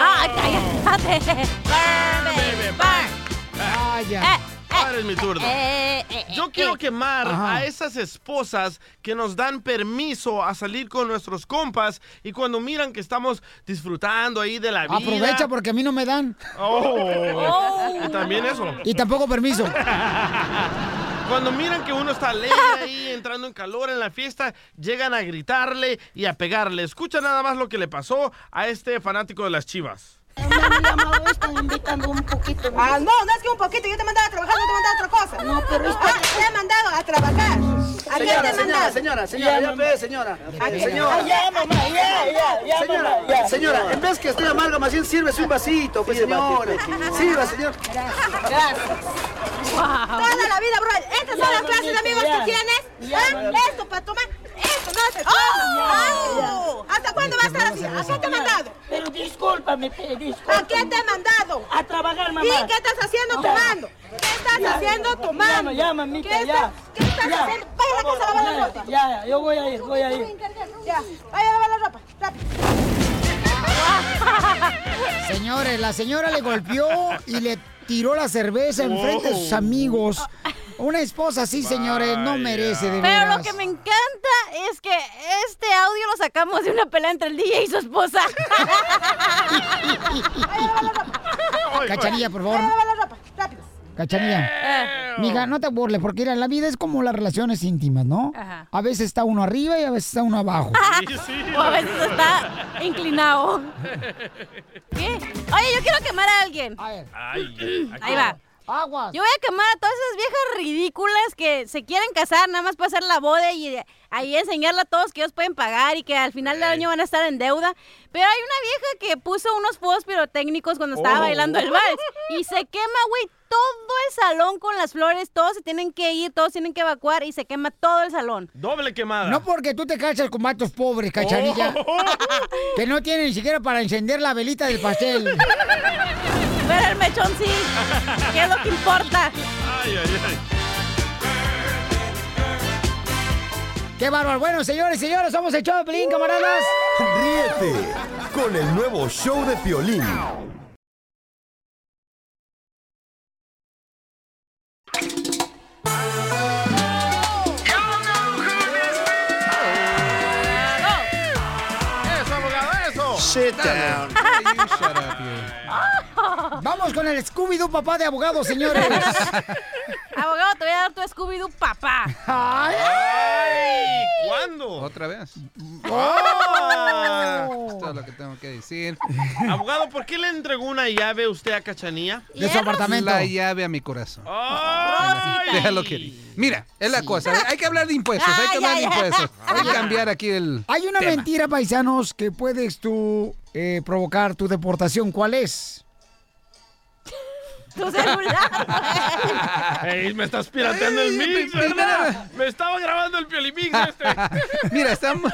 S4: ¡Ah, cállate! Burn, baby, burn.
S2: Vaya.
S3: Ahora es mi turno.
S4: eh, eh,
S3: Yo quiero quemar
S2: Ajá.
S3: a esas esposas que nos dan permiso a salir con nuestros compas y cuando miran que estamos disfrutando ahí de la vida.
S2: Aprovecha porque a mí no me dan.
S3: Oh. Y también eso.
S2: Y tampoco permiso.
S3: Cuando miran que uno está alegre ahí, entrando en calor en la fiesta, llegan a gritarle y a pegarle. Escucha nada más lo que le pasó a este fanático de las chivas.
S15: Están invitando un poquito. Ah, no, no es que un poquito. Yo te mandaba a trabajar, no te mandaba a otra cosa. No, pero es
S18: Ah,
S15: te he mandado a trabajar. ¿A quién te he mandado?
S18: Señora, señora, ya ve, señora.
S15: ¿A?
S18: Señora.
S15: Ya, mamá, ya, ya, ya,
S18: Señora,
S15: mamá, ya,
S18: señora,
S15: señora.
S18: en vez que esté amarga, más bien sírvese un vasito, pues, señora. Sirva, señor.
S15: Gracias. Toda la vida, bro. ¿Estas son las clases de amigos que tienes? ¿Ah? Esto para tomar. Esto no se toma. ¿Hasta cuándo va a estar así? ¿A qué te he mandado?
S18: Pero discúlpame, discúlpame.
S15: ¿A qué te he mandado?
S18: A trabajar, mamá.
S15: ¿Y qué estás haciendo tomando? ¿Qué estás
S18: Ya.
S15: haciendo tomando?
S18: Ya, ya, mamita,
S15: ¿Qué
S18: ya.
S15: estás, ¿qué estás
S18: Ya.
S15: haciendo? Vaya a la casa a lavar la
S18: Ya,
S15: ropa.
S18: ya, ya, yo voy a ir, voy a ir.
S15: Ya, vaya a lavar la ropa. Rápido.
S2: Señores, la señora le golpeó y le tiró la cerveza enfrente de sus amigos. Una esposa así, señores, no merece de
S4: Pero
S2: veras.
S4: lo que me encanta es que este audio lo sacamos de una pelea entre el DJ y su esposa.
S2: Cachanilla, por favor.
S15: A.
S2: Cachanilla. Mija, no te burles, porque mira, la vida es como las relaciones íntimas, ¿no?
S4: Ajá.
S2: A veces está uno arriba y a veces está uno abajo.
S4: o a veces está inclinado. ¿Qué? Oye, yo quiero quemar a alguien. Ahí va.
S2: Aguas.
S4: Yo voy a quemar a todas esas viejas ridículas que se quieren casar nada más para hacer la boda y ahí enseñarle a todos que ellos pueden pagar y que al final del año van a estar en deuda. Pero hay una vieja que puso unos fuegos pirotécnicos cuando estaba
S3: Oh.
S4: bailando el vals y se quema, güey, todo el salón con las flores. Todos se tienen que ir, todos tienen que evacuar y se quema todo el salón.
S3: Doble quemada.
S2: No porque tú te casas con vatos pobres, cachanilla. Que no tienen ni siquiera para encender la velita del pastel.
S4: Pero el mechón sí, que es lo que importa.
S3: Ay, ay, ay.
S2: ¡Qué bárbaro! Bueno, señores y señores, somos el show de camaradas.
S6: Ríete con el nuevo show de Piolín.
S3: Eso, abogado, eso.
S6: Sit down.
S2: Vamos con el Scooby-Doo, papá de abogado, señores.
S4: Abogado, te voy a dar tu Scooby-Doo papá.
S2: ¡Ay!
S3: Ay, ¿Cuándo?
S19: ¿Otra vez?
S3: Ah.
S19: Esto es lo que tengo que decir.
S3: Abogado, ¿por qué le entregó una llave usted a Cachanía?
S2: De su apartamento.
S19: La llave a mi corazón.
S3: Ay.
S19: Déjalo que Mira, es la cosa. Hay que hablar de impuestos. Hay que
S2: Ay,
S19: hablar de impuestos. Hay que cambiar aquí el.
S2: Hay una
S19: tema.
S2: mentira, paisanos, que puedes tú eh, provocar tu deportación. ¿Cuál es?
S4: Tu celular,
S3: Ey, me estás pirateando el mix, ¿verdad? Me estaba grabando el piolimix este.
S19: Mira, estamos.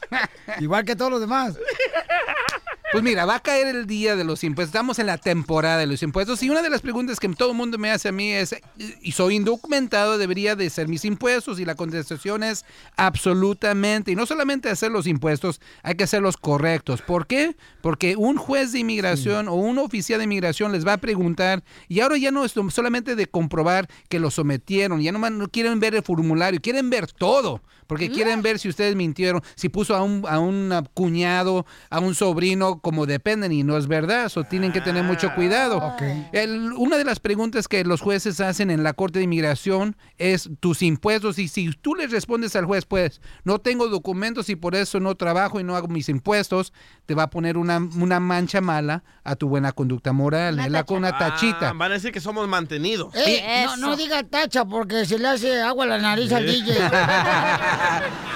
S2: Igual que todos los demás.
S19: Pues mira, va a caer el día de los impuestos. Estamos en la temporada de los impuestos. Y una de las preguntas que todo el mundo me hace a mí es, y soy indocumentado, debería de ser mis impuestos. Y la contestación es absolutamente. Y no solamente hacer los impuestos, hay que hacerlos correctos. ¿Por qué? Porque un juez de inmigración o un oficial de inmigración les va a preguntar, y ahora ya no es solamente de comprobar que lo sometieron, ya no, no quieren ver el formulario, quieren ver todo. Porque quieren ver si ustedes mintieron, si puso a un, a un cuñado, a un sobrino como dependen y no es verdad. Eso tienen que tener mucho cuidado. El- una de las preguntas que los jueces hacen en la Corte de Inmigración es tus impuestos. Y si tú le respondes al juez, pues no tengo documentos y por eso no trabajo y no hago mis impuestos, te va a poner una, una mancha mala a tu buena conducta moral. Una, una tachita.
S3: Ah, van a decir que somos mantenidos.
S2: No, no diga tacha porque se le hace agua a la nariz al DJ.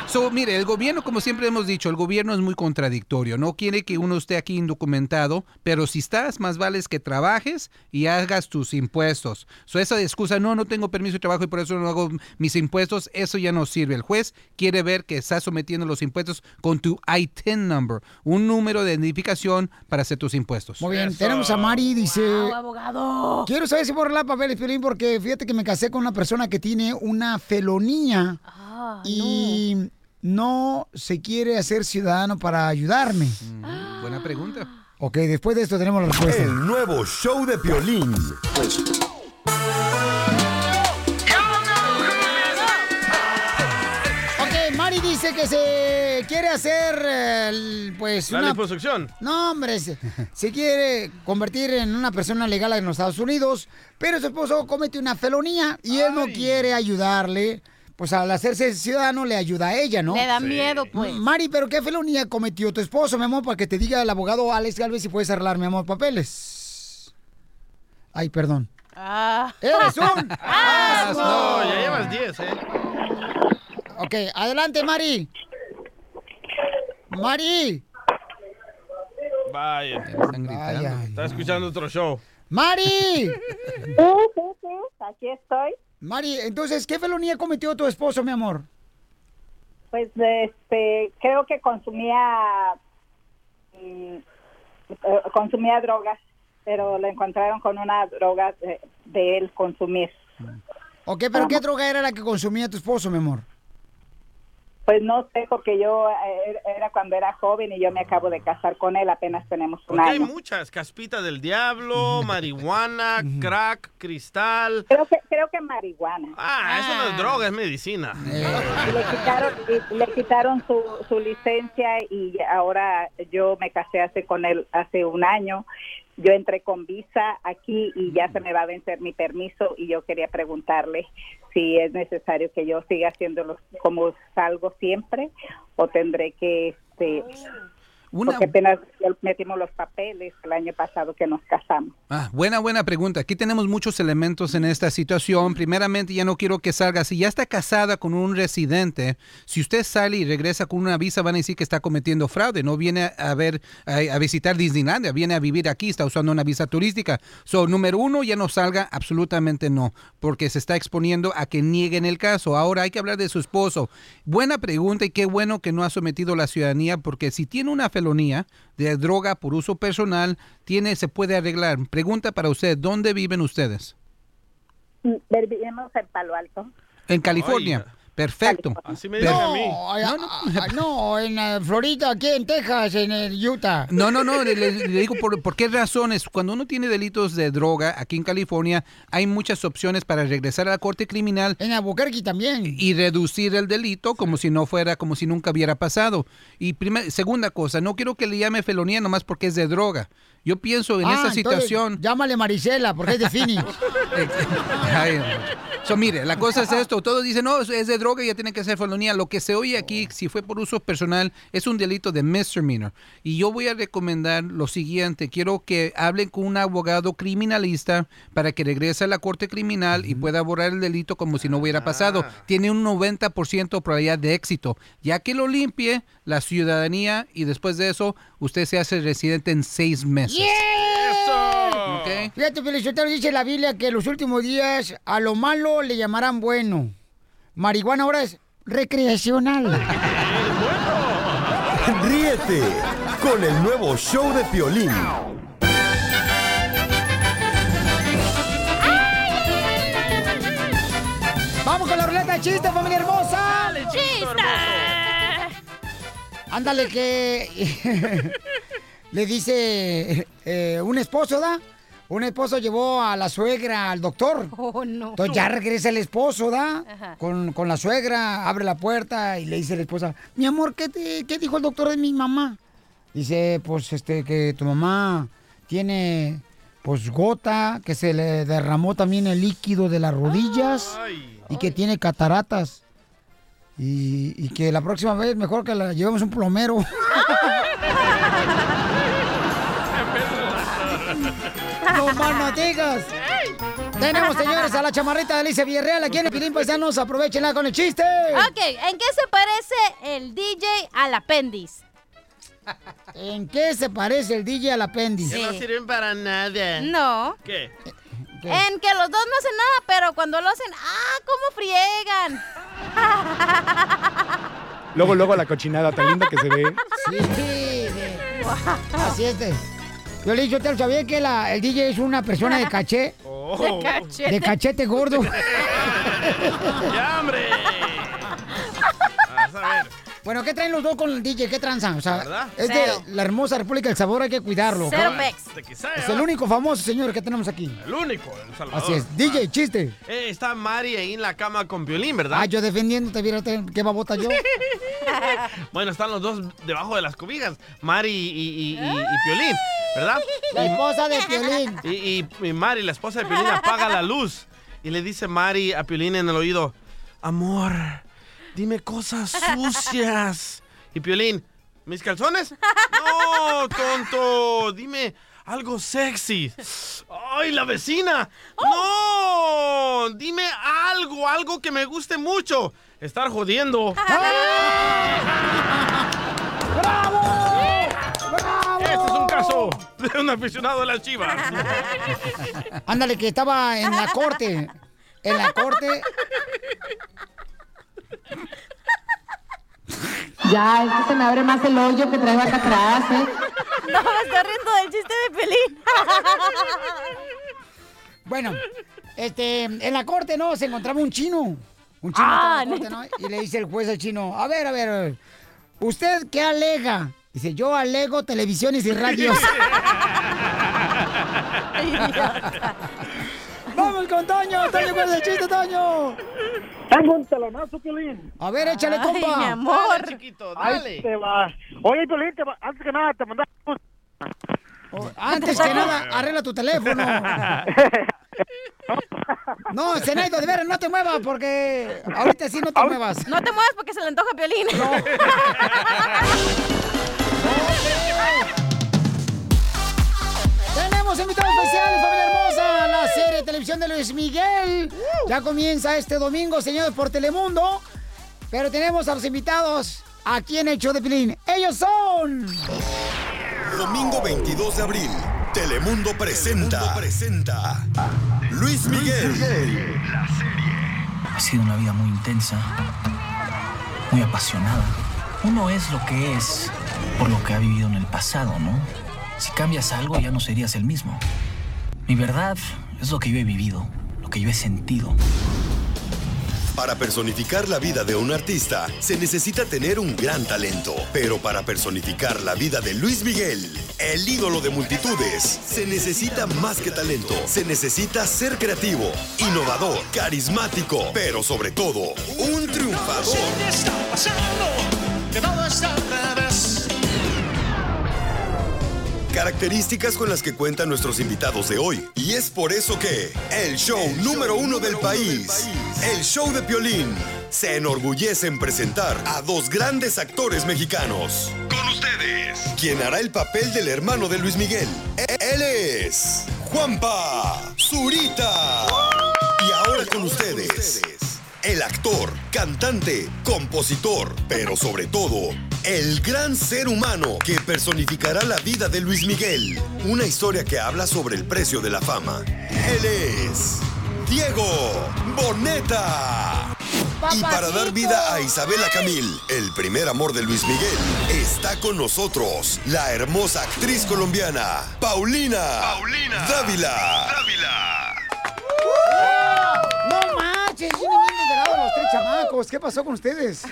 S19: So, mire, el gobierno, como siempre hemos dicho, el gobierno es muy contradictorio. No quiere que uno esté aquí indocumentado, pero si estás, más vale es que trabajes y hagas tus impuestos. So, esa excusa, no, no tengo permiso de trabajo y por eso no hago mis impuestos, eso ya no sirve. El juez quiere ver que estás sometiendo los impuestos con tu ITIN number, un número de identificación para hacer tus impuestos.
S2: Muy bien, tenemos a Mari, dice...
S4: abogado.
S2: Quiero saber si borrar la papeles, Piolín, porque fíjate que me casé con una persona que tiene una felonía y no. Se quiere hacer ciudadano para ayudarme.
S19: Buena pregunta.
S2: Ok, después de esto tenemos la respuesta.
S6: El nuevo show de Piolín.
S2: Ok, Mari dice que se quiere hacer, eh, pues,
S3: La
S2: una...
S3: liposucción.
S2: No, hombre, se, se quiere convertir en una persona legal en los Estados Unidos, pero su esposo comete una felonía y él no quiere ayudarle. Pues al hacerse ciudadano le ayuda a ella, ¿no?
S4: Le da miedo, pues.
S2: Mari, ¿pero qué felonía cometió tu esposo, mi amor? Para que te diga el abogado Alex Galvez si puedes arreglar, mi amor, papeles. Ay, perdón.
S4: Ah.
S2: ¡Eres un asno!
S3: No, ya llevas 10, ¿eh?
S2: Ok, adelante, Mari. Mari.
S3: Vaya. Está escuchando otro show.
S2: Mari.
S9: Sí, sí, sí, aquí estoy.
S2: Mari, entonces, ¿qué felonía cometió tu esposo, mi amor?
S9: Pues este, creo que consumía mm, eh, consumía drogas, pero lo encontraron con una droga de, de él consumir.
S2: Ok, pero ¿qué droga era la que consumía tu esposo, mi amor?
S9: Pues no sé, porque yo eh, era cuando era joven y yo me acabo de casar con él, apenas tenemos un
S3: Porque hay
S9: año.
S3: muchas. Caspita del diablo, marihuana, crack, cristal.
S9: Creo que, creo que marihuana.
S3: Ah, eso no es droga, es medicina.
S9: Y le quitaron, y le quitaron su, su licencia y ahora yo me casé hace con él hace un año. Yo entré con visa aquí y ya se me va a vencer mi permiso y yo quería preguntarle si es necesario que yo siga haciéndolo como salgo siempre o tendré que este
S19: Una-
S9: porque apenas metimos los papeles el año pasado que nos casamos.
S19: Ah, buena, buena pregunta. Aquí tenemos muchos elementos en esta situación. Primeramente, ya no quiero que salga. Si ya está casada con un residente, si usted sale y regresa con una visa, van a decir que está cometiendo fraude. No viene a ver, a, a visitar Disneylandia, viene a vivir aquí, está usando una visa turística. So, número uno, ya no salga, absolutamente no, porque se está exponiendo a que nieguen el caso. Ahora hay que hablar de su esposo. Buena pregunta y qué bueno que no ha sometido la ciudadanía, porque si tiene una felonía de droga por uso personal, tiene, se puede arreglar. Pregunta para usted, ¿dónde viven ustedes?
S9: Vivimos en Palo Alto.
S19: En California. Perfecto.
S3: Así me dicen a mí.
S2: Ay, ay, no, en eh, Florida, aquí en Texas, en el Utah.
S19: No, no, no, le, le- le digo por, por qué razones. Cuando uno tiene delitos de droga aquí en California, hay muchas opciones para regresar a la corte criminal.
S2: En Albuquerque también.
S19: Y reducir el delito como si no fuera, como si nunca hubiera pasado. Y primer- segunda cosa, no quiero que le llame felonía nomás porque es de droga. Yo pienso en
S2: Ah,
S19: esta
S2: entonces,
S19: situación.
S2: Llámale Marisela, porque es de Phoenix.
S19: Ay, so, mire, la cosa es esto. Todos dicen, no, es de droga y ya tiene que ser felonía. Lo que se oye aquí, si fue por uso personal, es un delito de misdemeanor. Y yo voy a recomendar lo siguiente. Quiero que hablen con un abogado criminalista para que regrese a la corte criminal y pueda borrar el delito como si no hubiera pasado. Tiene un 90% probabilidad de éxito. Ya que lo limpie, la ciudadanía y después de eso, usted se hace residente en seis meses.
S2: ¡Yeah! Fíjate, Felicitero, dice la Biblia que los últimos días a lo malo le llamarán bueno. Marihuana ahora es recreacional.
S6: Ríete con el nuevo show de Piolín.
S2: Vamos con la ruleta de chistes, familia hermosa.
S4: ¡Chiste!
S2: Ándale que le dice eh, un esposo, ¿da? Un esposo llevó a la suegra al doctor.
S4: Oh, no.
S2: Entonces ya regresa el esposo, ¿da?
S4: Ajá.
S2: Con, con la suegra, abre la puerta y le dice a la esposa, mi amor, ¿qué, te- qué dijo el doctor de mi mamá? Dice, pues, este, que tu mamá tiene, pues, gota, que se le derramó también el líquido de las rodillas y que tiene cataratas. Y, y que la próxima vez mejor que la llevemos un plomero. no más no digas. Tenemos, señores, a la chamarrita de Alicia Villarreal aquí en el Pilín Paisanos. Aprovechenla con el chiste.
S4: Ok, ¿en qué se parece el DJ al apéndice?
S2: ¿En qué se parece el DJ al apéndice?
S3: Que no sirven para nada.
S4: No.
S3: ¿Qué?
S4: En que los dos no hacen nada, pero cuando lo hacen, ¡ah, cómo friegan!
S20: Luego, luego la cochinada tan linda que se ve.
S2: Sí, de- Así es. De. Yo le dije, yo te sabía que la- el DJ es una persona de caché.
S4: De cachete.
S2: De cachete gordo.
S3: ¡Ya, hombre!
S2: Bueno, ¿qué traen los dos con el DJ? ¿Qué tranzan? O sea,
S3: ¿Verdad?
S2: es de la hermosa República del Sabor, hay que cuidarlo.
S4: Cero pex.
S2: Es el único famoso señor que tenemos aquí.
S3: El único, El Salvador.
S2: Así es. DJ, chiste.
S3: Eh, está Mari ahí en la cama con Violín, ¿verdad?
S2: Ah, yo defendiéndote, fíjate qué babota yo.
S3: Bueno, están los dos debajo de las cobijas, Mari y, y, y- y Piolín, ¿verdad?
S2: La esposa de Piolín.
S3: Y, y- y Mari, la esposa de Piolín, apaga la luz y le dice Mari a Piolín en el oído, amor, dime cosas sucias. Y Piolín, ¿mis calzones? No, tonto, dime algo sexy. ¡Ay, la vecina! ¡No! Dime algo, algo que me guste mucho. Estar jodiendo. Este es un caso de un aficionado de las chivas.
S2: Ándale, que estaba en la corte. En la corte.
S15: Ya, es que se me abre más el hoyo que traigo acá atrás, ¿eh?
S4: No, me estoy riendo del chiste de Pelín.
S2: Bueno, este, en la corte, ¿no? Se encontraba un chino. Un chino
S4: Ah,
S2: en la corte, ¿no? Y le dice el juez al chino, a ver, a ver, a ver, ¿usted qué alega? Dice, yo alego televisiones y radios. ¡Vamos con Toño! ¡Toño con el chiste, Toño!
S17: Tengo un telonazo, Piolín.
S2: A ver, échale,
S4: Ay,
S2: compa.
S4: mi amor.
S3: chiquito,
S17: Ahí te va. Oye, Piolín, te va- antes que nada, te mandas...
S2: Antes que nada, arregla tu teléfono. No, Zenaido, de veras, no te muevas porque ahorita sí no te muevas.
S4: No te muevas porque se le antoja a Piolín.
S2: Tenemos invitados especiales, familia hermosa. La serie de televisión de Luis Miguel. Ya comienza este domingo, señores, por Telemundo. Pero tenemos a los invitados aquí en el show de Pilín. Ellos son.
S6: Domingo 22 de abril, Telemundo presenta. presenta Luis Miguel.
S21: Ha sido una vida muy intensa, muy apasionada. Uno es lo que es por lo que ha vivido en el pasado, ¿no? Si cambias algo ya no serías el mismo. Mi verdad es lo que yo he vivido, lo que yo he sentido.
S6: Para personificar la vida de un artista se necesita tener un gran talento, pero para personificar la vida de Luis Miguel, el ídolo de multitudes, se necesita más que talento, se necesita ser creativo, innovador, carismático, pero sobre todo, un triunfador. Características con las que cuentan nuestros invitados de hoy. Y es por eso que el show número uno del país, el show de Piolín, se enorgullece en presentar a dos grandes actores mexicanos. Con ustedes, quien hará el papel del hermano de Luis Miguel. Él es Juanpa Zurita. Y ahora con ustedes, el actor, cantante, compositor, pero sobre todo, el gran ser humano que personificará la vida de Luis Miguel. Una historia que habla sobre el precio de la fama. Él es Diego Boneta. Y para dar vida a Isabela Camil, el primer amor de Luis Miguel, está con nosotros la hermosa actriz colombiana, Paulina. Paulina Dávila.
S2: ¡No manches! Vienen bien desvelados los tres chamacos. ¿Qué pasó con ustedes?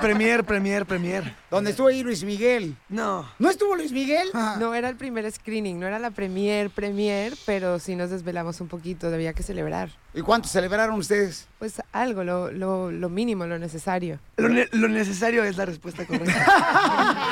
S18: Premier, premier, premier.
S2: ¿Dónde estuvo ahí Luis Miguel?
S18: No.
S2: ¿No estuvo Luis Miguel?
S22: No era el primer screening, no era la premier, premier, pero sí nos desvelamos un poquito, había que celebrar.
S2: ¿Y cuánto celebraron ustedes?
S22: Pues algo, lo, lo, lo mínimo, lo necesario.
S18: Lo, ne- lo necesario es la respuesta correcta.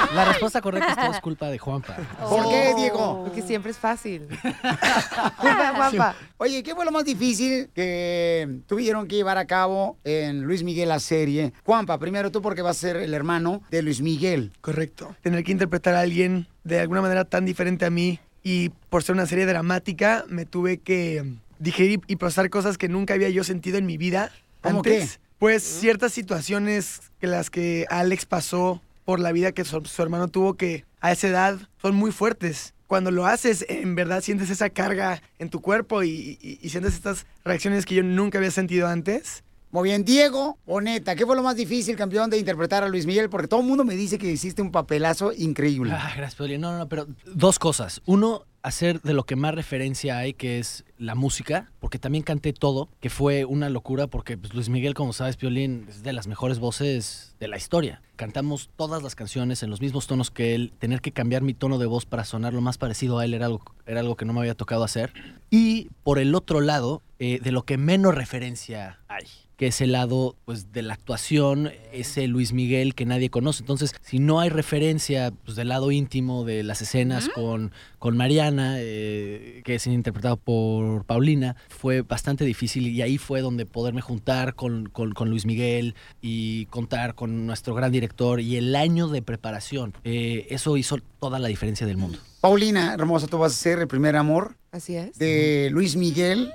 S23: La respuesta correcta es todo es culpa de Juanpa.
S2: ¿Por qué, Diego?
S22: Porque siempre es fácil.
S2: Culpa, guapa. Oye, ¿qué fue lo más difícil que tuvieron que llevar a cabo en Luis Miguel la serie? Juanpa, primero tú porque vas a ser el hermano de Luis Miguel.
S18: Correcto. Tener que interpretar a alguien de alguna manera tan diferente a mí y por ser una serie dramática me tuve que digerir y procesar cosas que nunca había yo sentido en mi vida
S2: ¿Cómo
S18: antes. Pues ciertas situaciones que las que Alex pasó por la vida que su, su hermano tuvo que a esa edad son muy fuertes. Cuando lo haces, en verdad sientes esa carga en tu cuerpo y, y- y sientes estas reacciones que yo nunca había sentido antes.
S2: Muy bien, Diego o neta, ¿qué fue lo más difícil, campeón, de interpretar a Luis Miguel? Porque todo el mundo me dice que hiciste un papelazo increíble.
S23: Ah, gracias, Piolín. No, no, no, pero dos cosas. Uno, hacer de lo que más referencia hay, que es la música, porque también canté todo, que fue una locura, porque pues, Luis Miguel, como sabes, Piolín, es de las mejores voces de la historia. Cantamos todas las canciones en los mismos tonos que él. Tener que cambiar mi tono de voz para sonar lo más parecido a él era algo, era algo que no me había tocado hacer. Y por el otro lado, eh, de lo que menos referencia hay que es el lado pues de la actuación, ese Luis Miguel que nadie conoce. Entonces, si no hay referencia pues, del lado íntimo de las escenas con, con Mariana, eh, que es interpretado por Paulina, fue bastante difícil y ahí fue donde poderme juntar con, con- con Luis Miguel y contar con nuestro gran director y el año de preparación. Eh, eso hizo toda la diferencia del mundo.
S2: Paulina, hermosa, tú vas a ser el primer amor
S22: Así es.
S2: de Luis Miguel.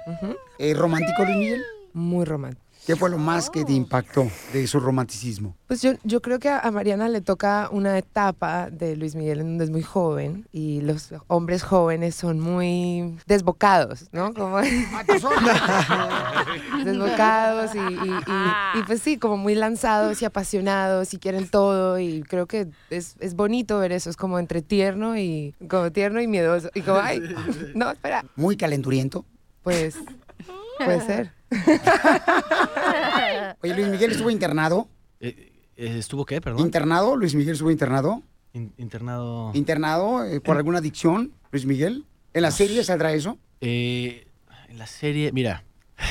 S2: Eh, ¿Romántico Luis Miguel?
S22: Muy romántico.
S2: ¿Qué fue lo más que te impactó de su romanticismo?
S22: Pues yo, yo creo que a, a Mariana le toca una etapa de Luis Miguel en donde es muy joven y los hombres jóvenes son muy desbocados, ¿no? Como desbocados y, y- y- y, pues sí, como muy lanzados y apasionados y quieren todo y creo que es, es bonito ver eso, es como entre tierno y como tierno y miedoso y como, ay, no, espera,
S2: Muy calenturiento.
S22: pues puede ser.
S2: Oye, Luis Miguel estuvo internado.
S23: Eh, eh, ¿Estuvo qué, perdón?
S2: ¿Internado? ¿Luis Miguel estuvo internado?
S23: In- internado...
S2: ¿Internado eh, por alguna adicción, Luis Miguel? ¿En la serie saldrá eso?
S23: Eh, en la serie, mira,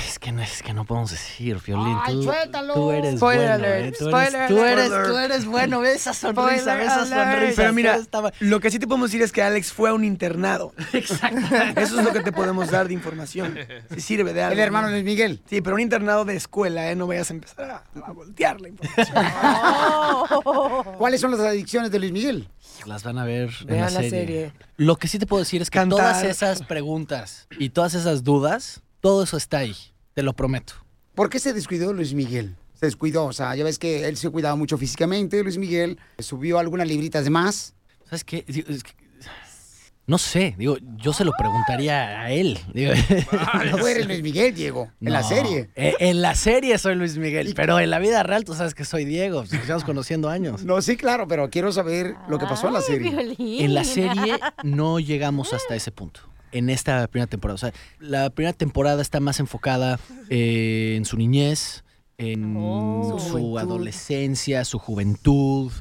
S23: es que no es que no podemos decir, Violín.
S2: Ay,
S23: tú,
S2: suéltalo.
S23: tú eres
S22: Spoiler
S23: bueno,
S22: alert,
S23: eh, tú,
S22: spoiler
S23: eres, tú, eres,
S18: alert.
S23: tú eres bueno, ve esa sonrisa,
S22: Spoiler
S23: ve esa
S22: alert.
S23: sonrisa.
S18: Pero mira,
S23: estaba-
S18: lo que sí te podemos decir es que Alex fue a un internado. Exacto. Eso es lo que te podemos dar de información. Si sirve de algo.
S2: El hermano
S18: ¿no?
S2: Luis Miguel.
S18: Sí, pero un internado de escuela, ¿eh? No vayas a empezar a, a voltear la información.
S2: ¿Cuáles son las adicciones de Luis Miguel?
S23: Las van a ver en
S22: Vean
S23: la
S22: la
S23: serie.
S22: serie.
S23: Lo que sí te puedo decir es que
S18: Cantar.
S23: todas esas preguntas y todas esas dudas, todo eso está ahí, te lo prometo.
S2: ¿Por qué se descuidó Luis Miguel? Se descuidó, o sea, ya ves que él se cuidaba mucho físicamente, Luis Miguel subió algunas libritas de más.
S23: ¿Sabes qué? Digo, es que- no sé, digo, yo se lo preguntaría a él. Digo, no
S2: Tú eres. Luis Miguel, Diego, en la
S23: No,
S2: serie.
S23: eh, En la serie soy Luis Miguel, pero en la vida real tú sabes que soy Diego. Nos llevamos conociendo años.
S2: No, sí, claro, pero quiero saber lo que pasó en la serie.
S23: En la serie no llegamos hasta ese punto. En esta primera temporada. O sea, la primera temporada está más enfocada eh, en su niñez, en
S22: Su
S23: su
S22: juventud.
S23: adolescencia, su juventud.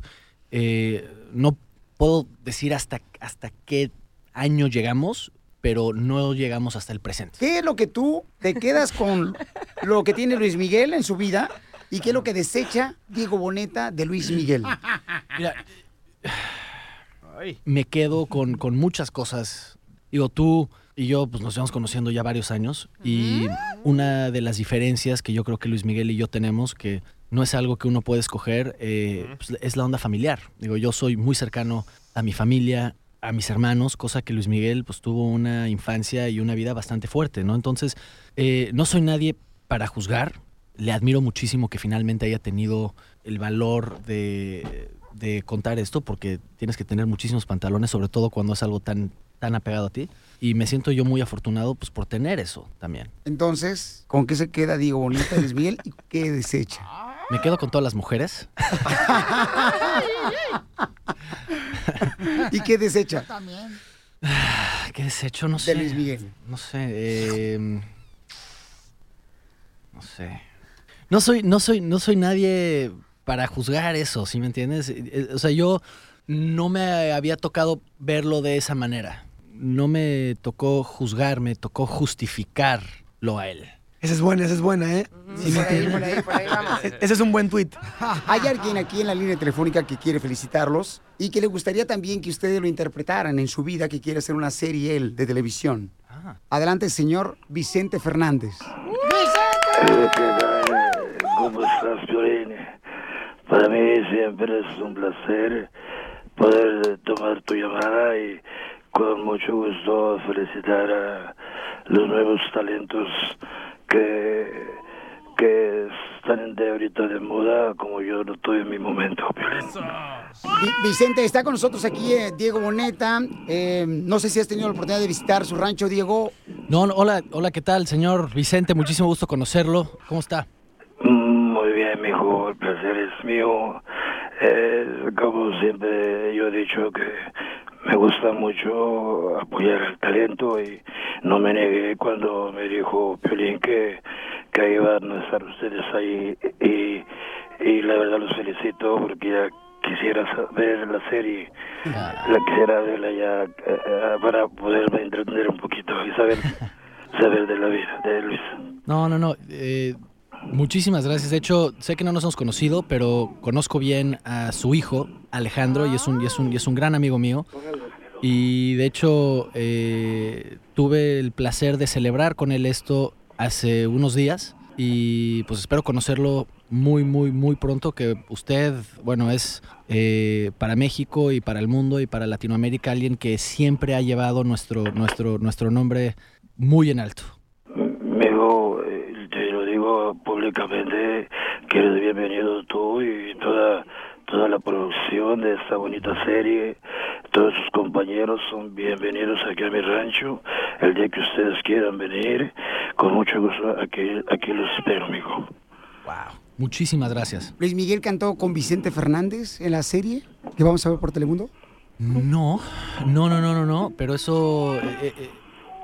S23: Eh, no puedo decir hasta, hasta qué año llegamos, pero no llegamos hasta el presente.
S2: ¿Qué es lo que tú te quedas con lo que tiene Luis Miguel en su vida y qué es lo que desecha Diego Boneta de Luis Miguel?
S23: Mira, me quedo con, con muchas cosas. Digo, tú y yo pues, nos llevamos conociendo ya varios años y una de las diferencias que yo creo que Luis Miguel y yo tenemos, que no es algo que uno puede escoger, eh, pues, es la onda familiar. Digo, yo soy muy cercano a mi familia, a mis hermanos, cosa que Luis Miguel pues tuvo una infancia y una vida bastante fuerte, ¿no? Entonces, eh, no soy nadie para juzgar. Le admiro muchísimo que finalmente haya tenido el valor de de contar esto porque tienes que tener muchísimos pantalones, sobre todo cuando es algo tan, tan apegado a ti. Y me siento yo muy afortunado pues, por tener eso también.
S2: Entonces, ¿con qué se queda Diego Boneta Luis Miguel y qué desecha?
S23: Me quedo con todas las mujeres.
S2: ¿Y qué desecha?
S23: ¿Qué desecho? No sé.
S2: De Luis Miguel.
S23: No sé. eh, no sé. No soy, no soy, no soy nadie para juzgar eso, ¿sí me entiendes? Eh, eh, O sea, yo no me había tocado verlo de esa manera. No me tocó juzgar, me tocó justificarlo a él.
S18: Esa es buena, esa es buena, ¿eh? Sí, me entiendes. E- Ese es un buen tuit.
S2: Hay alguien aquí en la línea telefónica que quiere felicitarlos y que le gustaría también que ustedes lo interpretaran en su vida, que quiere hacer una serie él de televisión. Adelante, señor Vicente Fernández.
S24: ¿qué tal? ¿Cómo estás, Piolín? Para mí siempre es un placer poder tomar tu llamada y con mucho gusto felicitar a los nuevos talentos que, que están de ahorita de moda como yo lo estoy en mi momento,
S2: Vicente, está con nosotros aquí eh, Diego Boneta. Eh, no sé si has tenido la oportunidad de visitar su rancho, Diego.
S23: No, no, hola, hola, ¿qué tal, señor Vicente? Muchísimo gusto conocerlo. ¿Cómo está?
S24: Muy bien, mijo, el placer es mío. Eh, como siempre yo he dicho que me gusta mucho apoyar el talento y no me negué cuando me dijo Piolín que, que iban a estar ustedes ahí y, y la verdad los felicito porque ya quisiera ver la serie, la quisiera verla ya eh, eh, para poderme entender un poquito y saber, saber de la vida de Luis.
S23: No, no, no. eh, muchísimas gracias. De hecho, sé que no nos hemos conocido, pero conozco bien a su hijo, Alejandro, y es un, es un, es un gran amigo mío. Y de hecho, eh, tuve el placer de celebrar con él esto hace unos días. Y pues espero conocerlo muy, muy, muy pronto. Que usted, bueno, es eh, para México y para el mundo y para Latinoamérica alguien que siempre ha llevado nuestro, nuestro, nuestro nombre muy en alto.
S24: Públicamente que eres bienvenido tú y toda toda la producción de esta bonita serie, todos sus compañeros son bienvenidos aquí a mi rancho. El día que ustedes quieran venir, con mucho gusto aquí, aquí los espero, amigo.
S23: Muchísimas gracias.
S2: Luis Miguel cantó con Vicente Fernández en la serie que vamos a ver por Telemundo.
S23: No, no, no, no, no, no, pero eso... eh, eh, eh,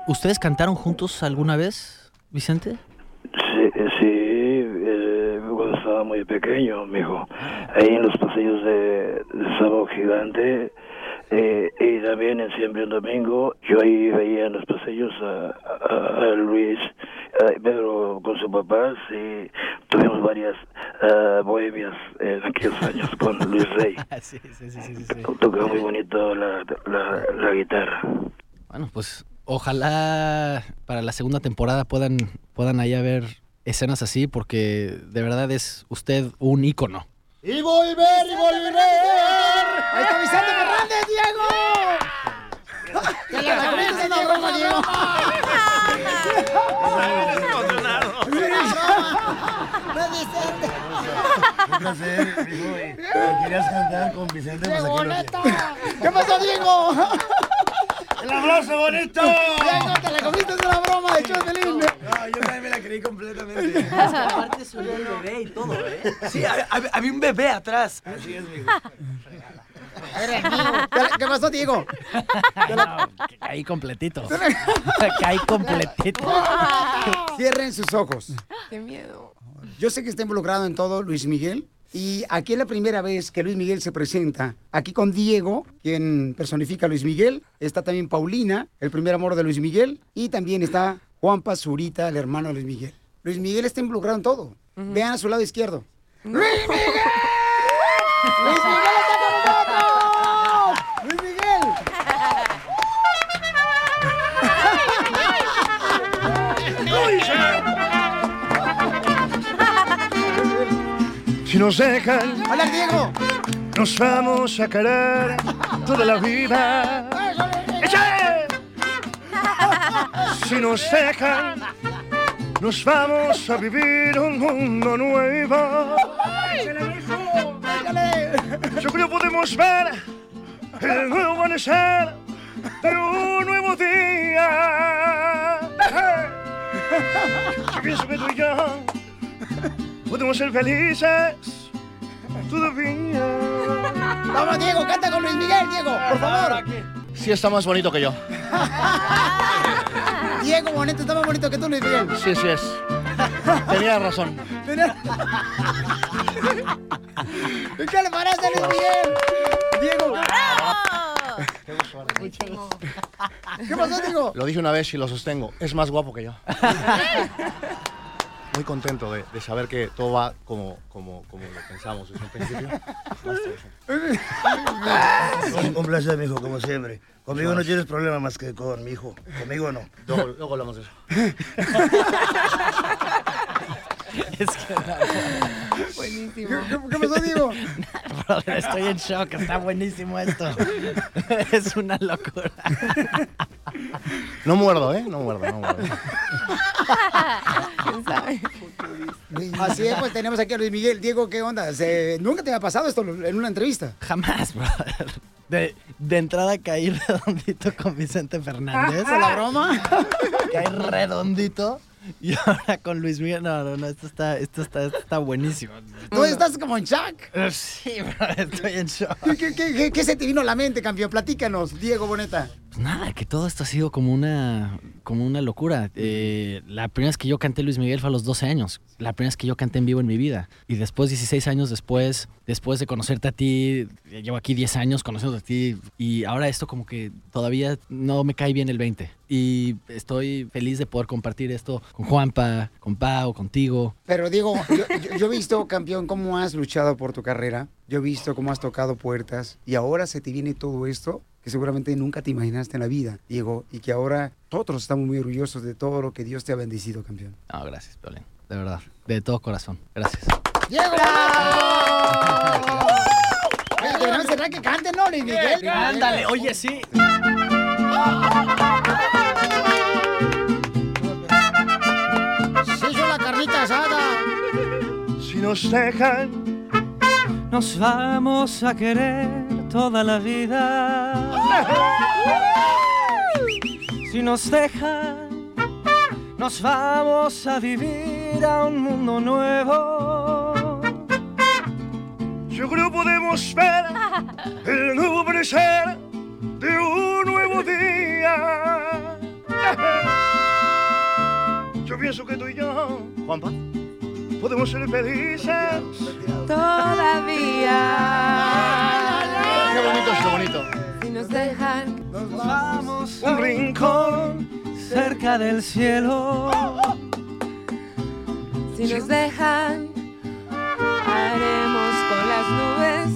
S23: ¿Ustedes cantaron juntos alguna vez, Vicente?
S24: Sí, eh, sí eh, cuando estaba muy pequeño, mijo. Ahí en los pasillos de, de Sábado Gigante eh, y también en Siempre un Domingo, yo ahí veía en los pasillos a, a- a Luis, eh, pero con su papá, sí, tuvimos varias eh, bohemias en aquellos años con Luis Rey.
S23: sí, sí, sí, sí,
S24: Tocaba muy bonito la, la, la guitarra.
S23: Bueno, pues ojalá para la segunda temporada puedan, puedan ahí haber escenas así, porque de verdad es usted un ícono.
S2: Y volver, y volver. Ahí está Vicente Fernández, Diego. Que le recomiendas una broma, Diego.
S25: Un placer, hijo. y ¿Querías cantar con Vicente? Pues.
S2: ¿Qué pasó, Diego?
S25: ¡El abrazo bonito!
S2: Diego, te la comiste es una broma de Chotelín.
S18: No, yo también me la creí completamente.
S23: Aparte subió el bebé y todo, ¿eh?
S18: Sí, hab- hab- había un bebé atrás. Así es, mijo.
S2: ¿Qué pasó, Diego?
S23: Caí completito. Caí completito.
S2: Cierren sus ojos.
S22: Qué miedo.
S2: Yo sé que está involucrado en todo Luis Miguel. Y aquí es la primera vez que Luis Miguel se presenta. Aquí con Diego, quien personifica a Luis Miguel. Está también Paulina, el primer amor de Luis Miguel. Y también está Juan Pazurita, el hermano de Luis Miguel. Luis Miguel está involucrado en todo. Vean a su lado izquierdo. ¡Luis Miguel! ¡Luis Miguel está con nosotros! ¡Luis Miguel!
S25: Si nos dejan,
S2: ¡Hola, Diego!
S25: nos vamos a querer toda la vida. Si nos dejan, nos vamos a vivir un mundo nuevo. Yo creo que podemos ver el nuevo amanecer de un nuevo día. Yo pienso que tú y yo podemos ser felices todavía.
S2: Vamos, Diego, canta con Luis Miguel, Diego, por favor.
S26: Sí está más bonito que yo.
S2: Diego Bonito está más bonito que tú, Luis Miguel.
S26: Sí, sí es. Tenía razón.
S2: ¿Qué le parece, Luis Miguel? Diego, ¿qué pasó, Diego?
S26: Lo dije una vez y lo sostengo. Es más guapo que yo. Muy contento de, de saber que todo va como, como, como lo pensamos desde un principio.
S25: Un, un placer, mijo, como siempre. Conmigo no tienes problema más que con mi hijo. Conmigo no.
S26: Luego, luego hablamos de eso.
S23: Es que
S2: Buenísimo. ¿Qué, qué pasó, Diego?
S23: Brother, estoy en shock, está buenísimo esto. Es una locura.
S26: No muerdo, ¿eh? No muerdo, no muerdo.
S2: ¿Quién sabe? Así es, pues tenemos aquí a Luis Miguel. Diego, ¿qué onda? Se- ¿Nunca te había pasado esto en una entrevista?
S23: Jamás, brother. De, de entrada caí redondito con Vicente Fernández.
S2: ¿A la broma?
S23: Caí redondito. Y ahora con Luis Miguel. No, no, no, esto está, esto está, esto está buenísimo.
S2: Tú estás como en shock.
S23: Sí, brother, estoy en shock.
S2: ¿Qué, qué, qué- qué- qué se te vino a la mente, campeón? Platícanos, Diego Boneta.
S23: Nada, que todo esto ha sido como una, como una locura. Eh, la primera vez que yo canté Luis Miguel fue a los 12 años. La primera vez que yo canté en vivo en mi vida. Y después, 16 años después, después de conocerte a ti, llevo aquí 10 años conociendo a ti. Y ahora esto como que todavía no me cae bien el 20. Y estoy feliz de poder compartir esto con Juanpa, con Pau, contigo.
S2: Pero Diego, yo, yo- yo he visto, campeón, cómo has luchado por tu carrera. Yo he visto cómo has tocado puertas. Y ahora se te viene todo esto que seguramente nunca te imaginaste en la vida, Diego. Y que ahora nosotros estamos muy orgullosos de todo lo que Dios te ha bendecido, campeón.
S23: No, gracias, Piolín. De verdad, de todo corazón. Gracias.
S2: ¡Diego! Oye, deberíamos cerrar que canten, ¿no, Luis Miguel?
S23: Ándale, oye, sí.
S2: Se hizo la carnita asada.
S25: Si nos dejan,
S27: Nos vamos a querer toda la vida. Si nos dejan, nos vamos a vivir a un mundo nuevo.
S25: yo creo podemos ver el nuevo amanecer de un nuevo día. Yo pienso que tú y yo,
S26: Juanpa,
S25: podemos ser felices.
S22: Todavía.
S26: qué bonito es lo bonito.
S22: Nos dejan,
S27: Nos vamos
S25: Un rincón
S27: cerca del cielo.
S22: si nos dejan, haremos con las nubes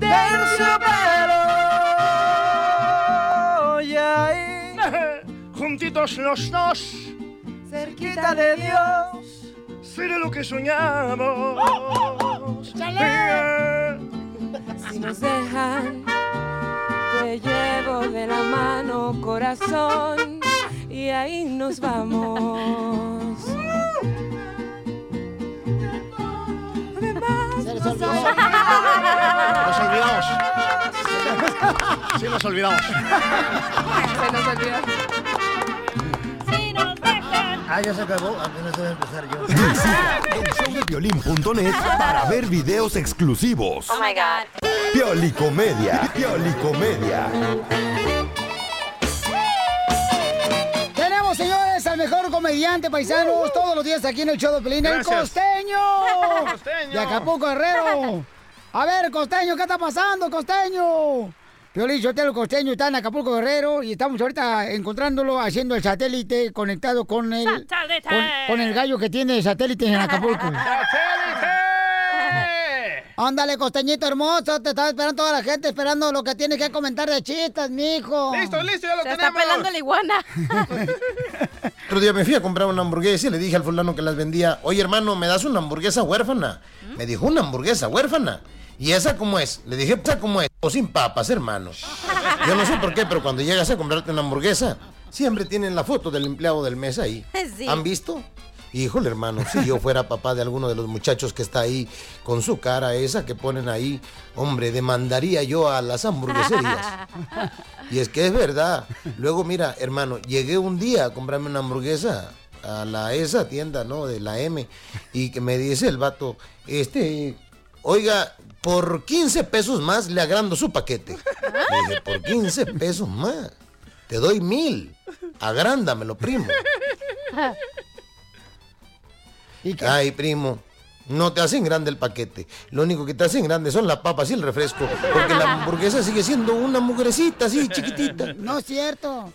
S27: terciopelo. Y ahí,
S25: juntitos los dos,
S22: cerquita
S27: de Dios.
S25: será lo que soñamos.
S22: Si nos dejan, te llevo de la mano, corazón, y ahí nos vamos.
S26: Nos olvidamos. Sí, nos olvidamos.
S22: Se nos olvidó.
S25: Ah, ya se acabó, apenas voy a empezar yo.
S6: Visita para ver videos exclusivos.
S9: Oh my God.
S6: Piolicomedia, Piolicomedia.
S2: Tenemos, señores, al mejor comediante paisanos todos los días aquí en el show de Pelín, el
S3: Gracias.
S2: costeño.
S3: Costeño.
S2: De Acapulco, Herrero. A ver, costeño, ¿qué está pasando, costeño? Piolín, yo el costeño está en Acapulco, Guerrero, y estamos ahorita encontrándolo haciendo el satélite conectado con el,
S9: ¡Satélite!
S2: con, con el gallo que tiene satélite en Acapulco. Ándale, costeñito hermoso, te está esperando toda la gente, esperando lo que tienes que comentar de chistes, mijo.
S3: Listo, listo, ya lo
S4: Se está
S3: tenemos.
S4: pelando la iguana.
S28: Otro día me fui a comprar una hamburguesa y le dije al fulano que las vendía, oye hermano, ¿me das una hamburguesa huérfana? Me dijo, ¿una hamburguesa huérfana? ¿Y esa cómo es? Le dije, ¿esa cómo es? O sin papas, hermano. Yo no sé por qué, pero cuando llegas a comprarte una hamburguesa, siempre tienen la foto del empleado del mes ahí.
S4: Sí.
S28: ¿Han visto? Híjole, hermano, si yo fuera papá de alguno de los muchachos que está ahí con su cara esa que ponen ahí, hombre, demandaría yo a las hamburgueserías. Y es que es verdad. Luego, mira, hermano, llegué un día a comprarme una hamburguesa a la esa tienda, ¿no? De la M. Y que me dice el vato, este, oiga, por 15 pesos más le agrando su paquete. Le dije, por 15 pesos más. Te doy mil. Agrándamelo, primo. Ay, primo. No te hacen grande el paquete. Lo único que te hacen grande son las papas y el refresco. Porque la hamburguesa sigue siendo una mugrecita así, chiquitita.
S2: No es cierto.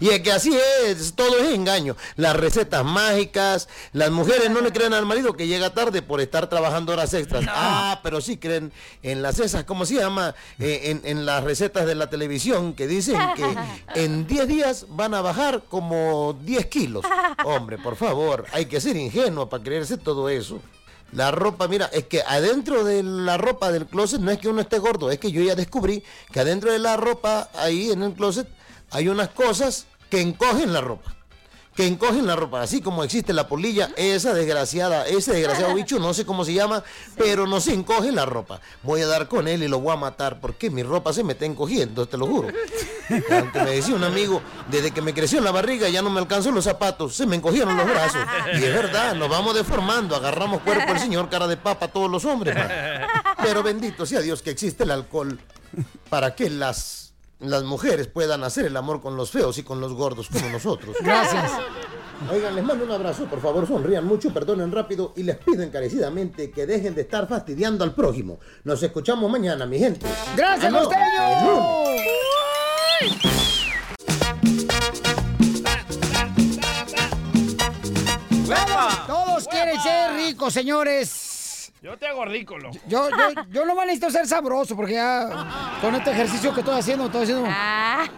S28: Y es que así es, todo es engaño. Las recetas mágicas, las mujeres no le creen al marido que llega tarde por estar trabajando horas extras. Ah, pero sí creen en las esas, ¿cómo se llama? Eh, en, en las recetas de la televisión que dicen que en 10 días van a bajar como 10 kilos. Hombre, por favor, hay que ser ingenuo para creerse todo eso. La ropa, mira, es que adentro de la ropa del closet no es que uno esté gordo, es que yo ya descubrí que adentro de la ropa, ahí en el closet, hay unas cosas que encogen la ropa. Que encogen la ropa, así como existe la polilla, esa desgraciada, ese desgraciado bicho, no sé cómo se llama, pero no se encoge la ropa. Voy a dar con él y lo voy a matar, porque mi ropa se me está encogiendo, te lo juro. Aunque me decía un amigo, desde que me creció la barriga ya no me alcanzó los zapatos, se me encogieron los brazos. Y es verdad, nos vamos deformando, agarramos cuerpo el señor cara de papa todos los hombres. man. Pero bendito sea Dios que existe el alcohol para que las, las mujeres puedan hacer el amor con los feos y con los gordos como nosotros.
S2: Gracias.
S28: Oigan, les mando un abrazo, por favor, sonrían mucho, perdonen rápido y les pido encarecidamente que dejen de estar fastidiando al prójimo. Nos escuchamos mañana, mi gente.
S2: ¡Gracias,
S28: Aló,
S2: costeño! Todos quieren ser ricos, señores.
S3: Yo te hago rico, loco.
S2: Yo, yo, yo no necesito ser sabroso porque ya con este ejercicio que estoy haciendo, estoy haciendo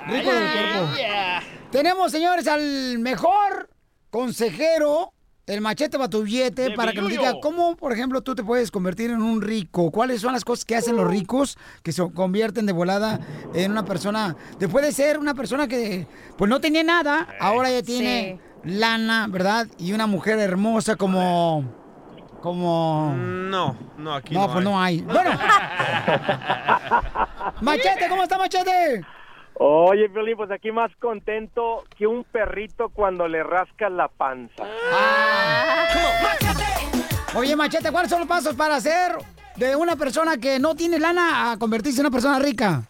S2: rico del cuerpo. Tenemos, señores, al mejor consejero, el machete
S29: De
S2: para que nos diga cómo, por ejemplo, tú te puedes convertir en un rico. ¿Cuáles son las cosas que hacen los ricos que se convierten de volada en una persona? Después de ser una persona que, pues no tenía nada, ahora ya tiene lana, ¿verdad? Y una mujer hermosa como... Como...
S3: No, no, aquí
S2: No,
S3: no.
S2: pues no hay. Bueno. Machete, ¿cómo está Machete?
S29: Oye, Violín, pues aquí más contento que un perrito cuando le rascas la panza.
S2: Oye, Machete, ¿cuáles son los pasos para hacer de una persona que no tiene lana a convertirse en una persona rica?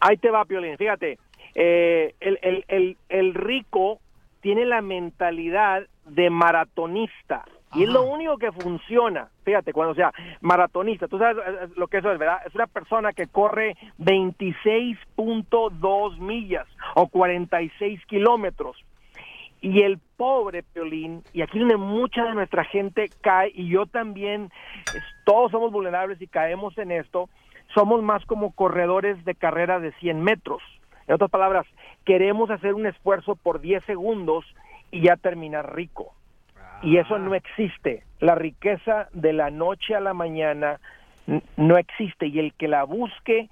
S29: Ahí te va, Piolín. Fíjate, eh, el, el, el, el rico tiene la mentalidad de maratonista. Y es lo único que funciona. Fíjate, cuando sea maratonista, tú sabes eh, lo que eso es, ¿verdad? Es una persona que corre 26.2 millas o 46 kilómetros. Y el pobre Piolín, y aquí donde mucha de nuestra gente cae, y yo también, todos somos vulnerables y caemos en esto, somos más como corredores de carrera de 100 metros. En otras palabras, queremos hacer un esfuerzo por 10 segundos y ya terminar rico. Y eso no existe. La riqueza de la noche a la mañana no existe. Y el que la busque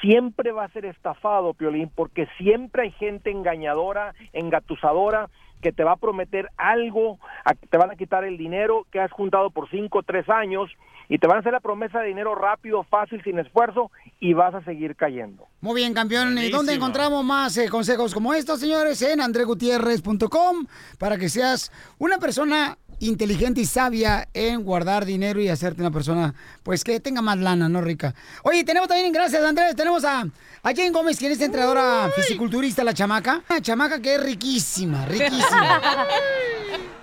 S29: siempre va a ser estafado, Piolín, porque siempre hay gente engañadora, engatusadora, que te va a prometer algo, a- te van a quitar el dinero que has juntado por cinco o tres años y te van a hacer la promesa de dinero rápido, fácil, sin esfuerzo y vas a seguir cayendo.
S2: Muy bien, campeón. ¿Y dónde encontramos más eh, consejos como estos, señores? En andregutierrez.com para que seas una persona inteligente y sabia en guardar dinero y hacerte una persona, pues, que tenga más lana, ¿no, rica? Oye, tenemos también, gracias, Andrés, tenemos a, a Jane Gómez, quien es entrenadora fisiculturista, la chamaca. Una chamaca que es riquísima, riquísima.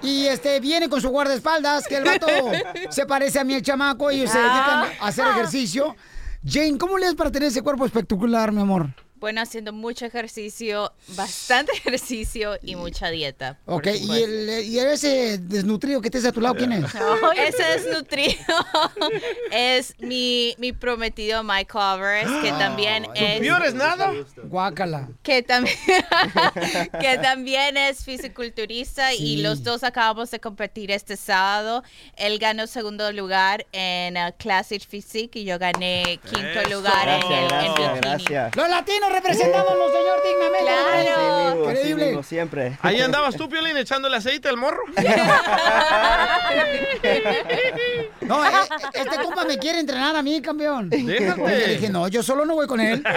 S2: Y este viene con su guardaespaldas, que el vato se parece a mí el chamaco, y se dedican a hacer ejercicio. Jane, ¿cómo le das para tener ese cuerpo espectacular, mi amor?
S30: Bueno, haciendo mucho ejercicio, bastante ejercicio y mucha dieta.
S2: Ok, y, el, y ese desnutrido que estés a tu lado, ¿quién es?
S30: Ese es nutrido. es mi, mi prometido Mike Alvarez, que también es...
S3: nada?
S2: Guácala.
S30: Que también, que también es fisiculturista
S2: Sí.
S30: y los dos acabamos de competir este sábado. Él ganó segundo lugar en uh, Classic Physique y yo gané quinto
S2: Eso.
S30: lugar en el en
S2: Gracias,
S30: bikini.
S2: Los latinos representándonos, señor, dignamente.
S31: Mismo, así
S2: Increíble.
S31: mismo, siempre.
S3: Ahí andabas tú, Piolín, echándole aceite al morro.
S2: No, eh, este compa me quiere entrenar a mí, campeón.
S3: Déjate.
S2: Dije, no, yo solo no voy con él.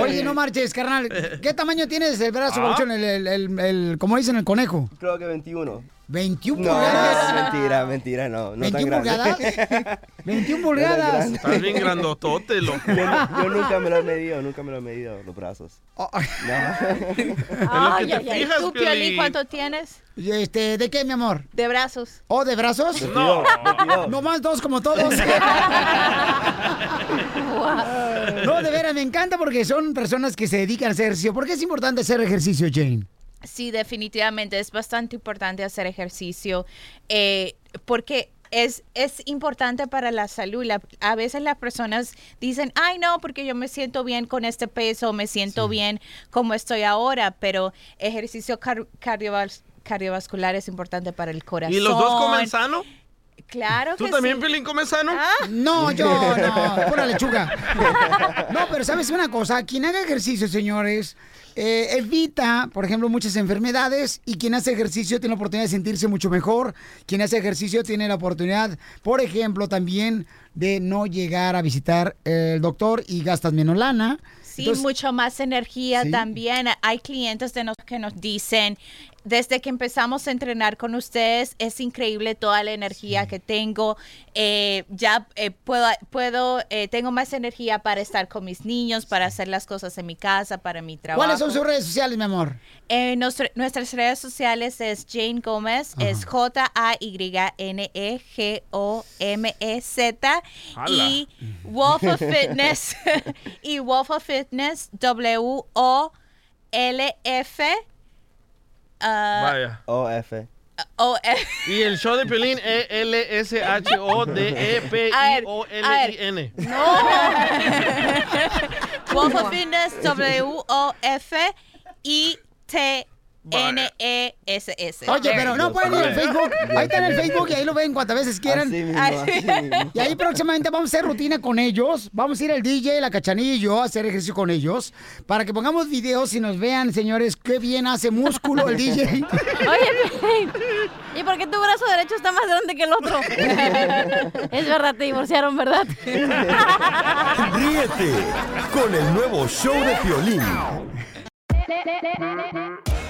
S2: Oye, no marches, carnal. ¿Qué tamaño tienes el brazo,
S31: Ah.
S2: Pabuchón? El, el, el, el- como dicen, el conejo.
S31: Creo que 21.
S2: 21
S31: No,
S2: pulgadas.
S31: mentira, mentira, no. no tan
S2: 21
S31: grande.
S2: pulgadas. 21
S31: No tan
S2: pulgadas.
S3: Estás bien grandotote, loco.
S31: Yo, yo nunca me lo he medido, nunca me lo he medido los brazos.
S2: Oh,
S31: No.
S30: Ay, ay, ay. ¿Tú, Piolín, cuánto tienes?
S2: Este, ¿de qué, mi amor?
S30: De brazos.
S2: ¿Oh, de brazos?
S31: No.
S2: No más dos como todos. No, de veras, me encanta porque son personas que se dedican a hacer ejercicio. ¿Por qué es importante hacer ejercicio, Jane?
S30: Sí, definitivamente es bastante importante hacer ejercicio eh, porque es, es importante para la salud. La- a veces las personas dicen, ay no, porque yo me siento bien con este peso, me siento bien como estoy ahora, pero ejercicio car- cardiovas- cardiovascular es importante para el corazón.
S3: ¿Y los dos comen sano?
S30: Claro
S3: ¿Tú
S30: que
S3: también,
S30: sí.
S3: Comes sano?
S2: No, yo no, pura lechuga. No, pero sabes una cosa, quien haga ejercicio, señores, eh, evita, por ejemplo, muchas enfermedades y quien hace ejercicio tiene la oportunidad de sentirse mucho mejor. Quien hace ejercicio tiene la oportunidad, por ejemplo, también de no llegar a visitar el doctor y gastas menos lana.
S30: Sí,
S2: Entonces,
S30: mucho más energía
S2: Sí.
S30: también. Hay clientes de nosotros que nos dicen, desde que empezamos a entrenar con ustedes, es increíble toda la energía que tengo. Eh, ya eh, puedo, puedo eh, tengo más energía para estar con mis niños, para hacer las cosas en mi casa, para mi trabajo.
S2: ¿Cuáles son sus redes sociales, mi amor?
S30: Eh, nuestra- nuestras redes sociales es Jane Gómez, es J-A-Y-N-E-G-O-M-E-Z y Wolf of Fitness y Wolf of Fitness W-O-L-F
S3: Vaya.
S31: OF.
S30: O-F.
S3: Y el show de Piolín E E-L-S-H-O-D-E-P-I-O-L-I-N.
S30: No. Wolf of Fitness W-O-F-I-T-N-E-S-S.
S2: Oye, pero no pueden ir al Facebook. Ahí está en el Facebook y ahí lo ven cuantas veces quieran.
S31: Así mismo, así mismo.
S2: Y ahí próximamente vamos a hacer rutina con ellos. Vamos a ir el DJ, la cachanilla y yo a hacer ejercicio con ellos. Para que pongamos videos y nos vean, señores, qué bien hace músculo el DJ.
S4: Oye, ¿y por qué tu brazo derecho está más grande que el otro? es verdad, te divorciaron, ¿verdad?
S6: Ríete con el nuevo show de Piolín.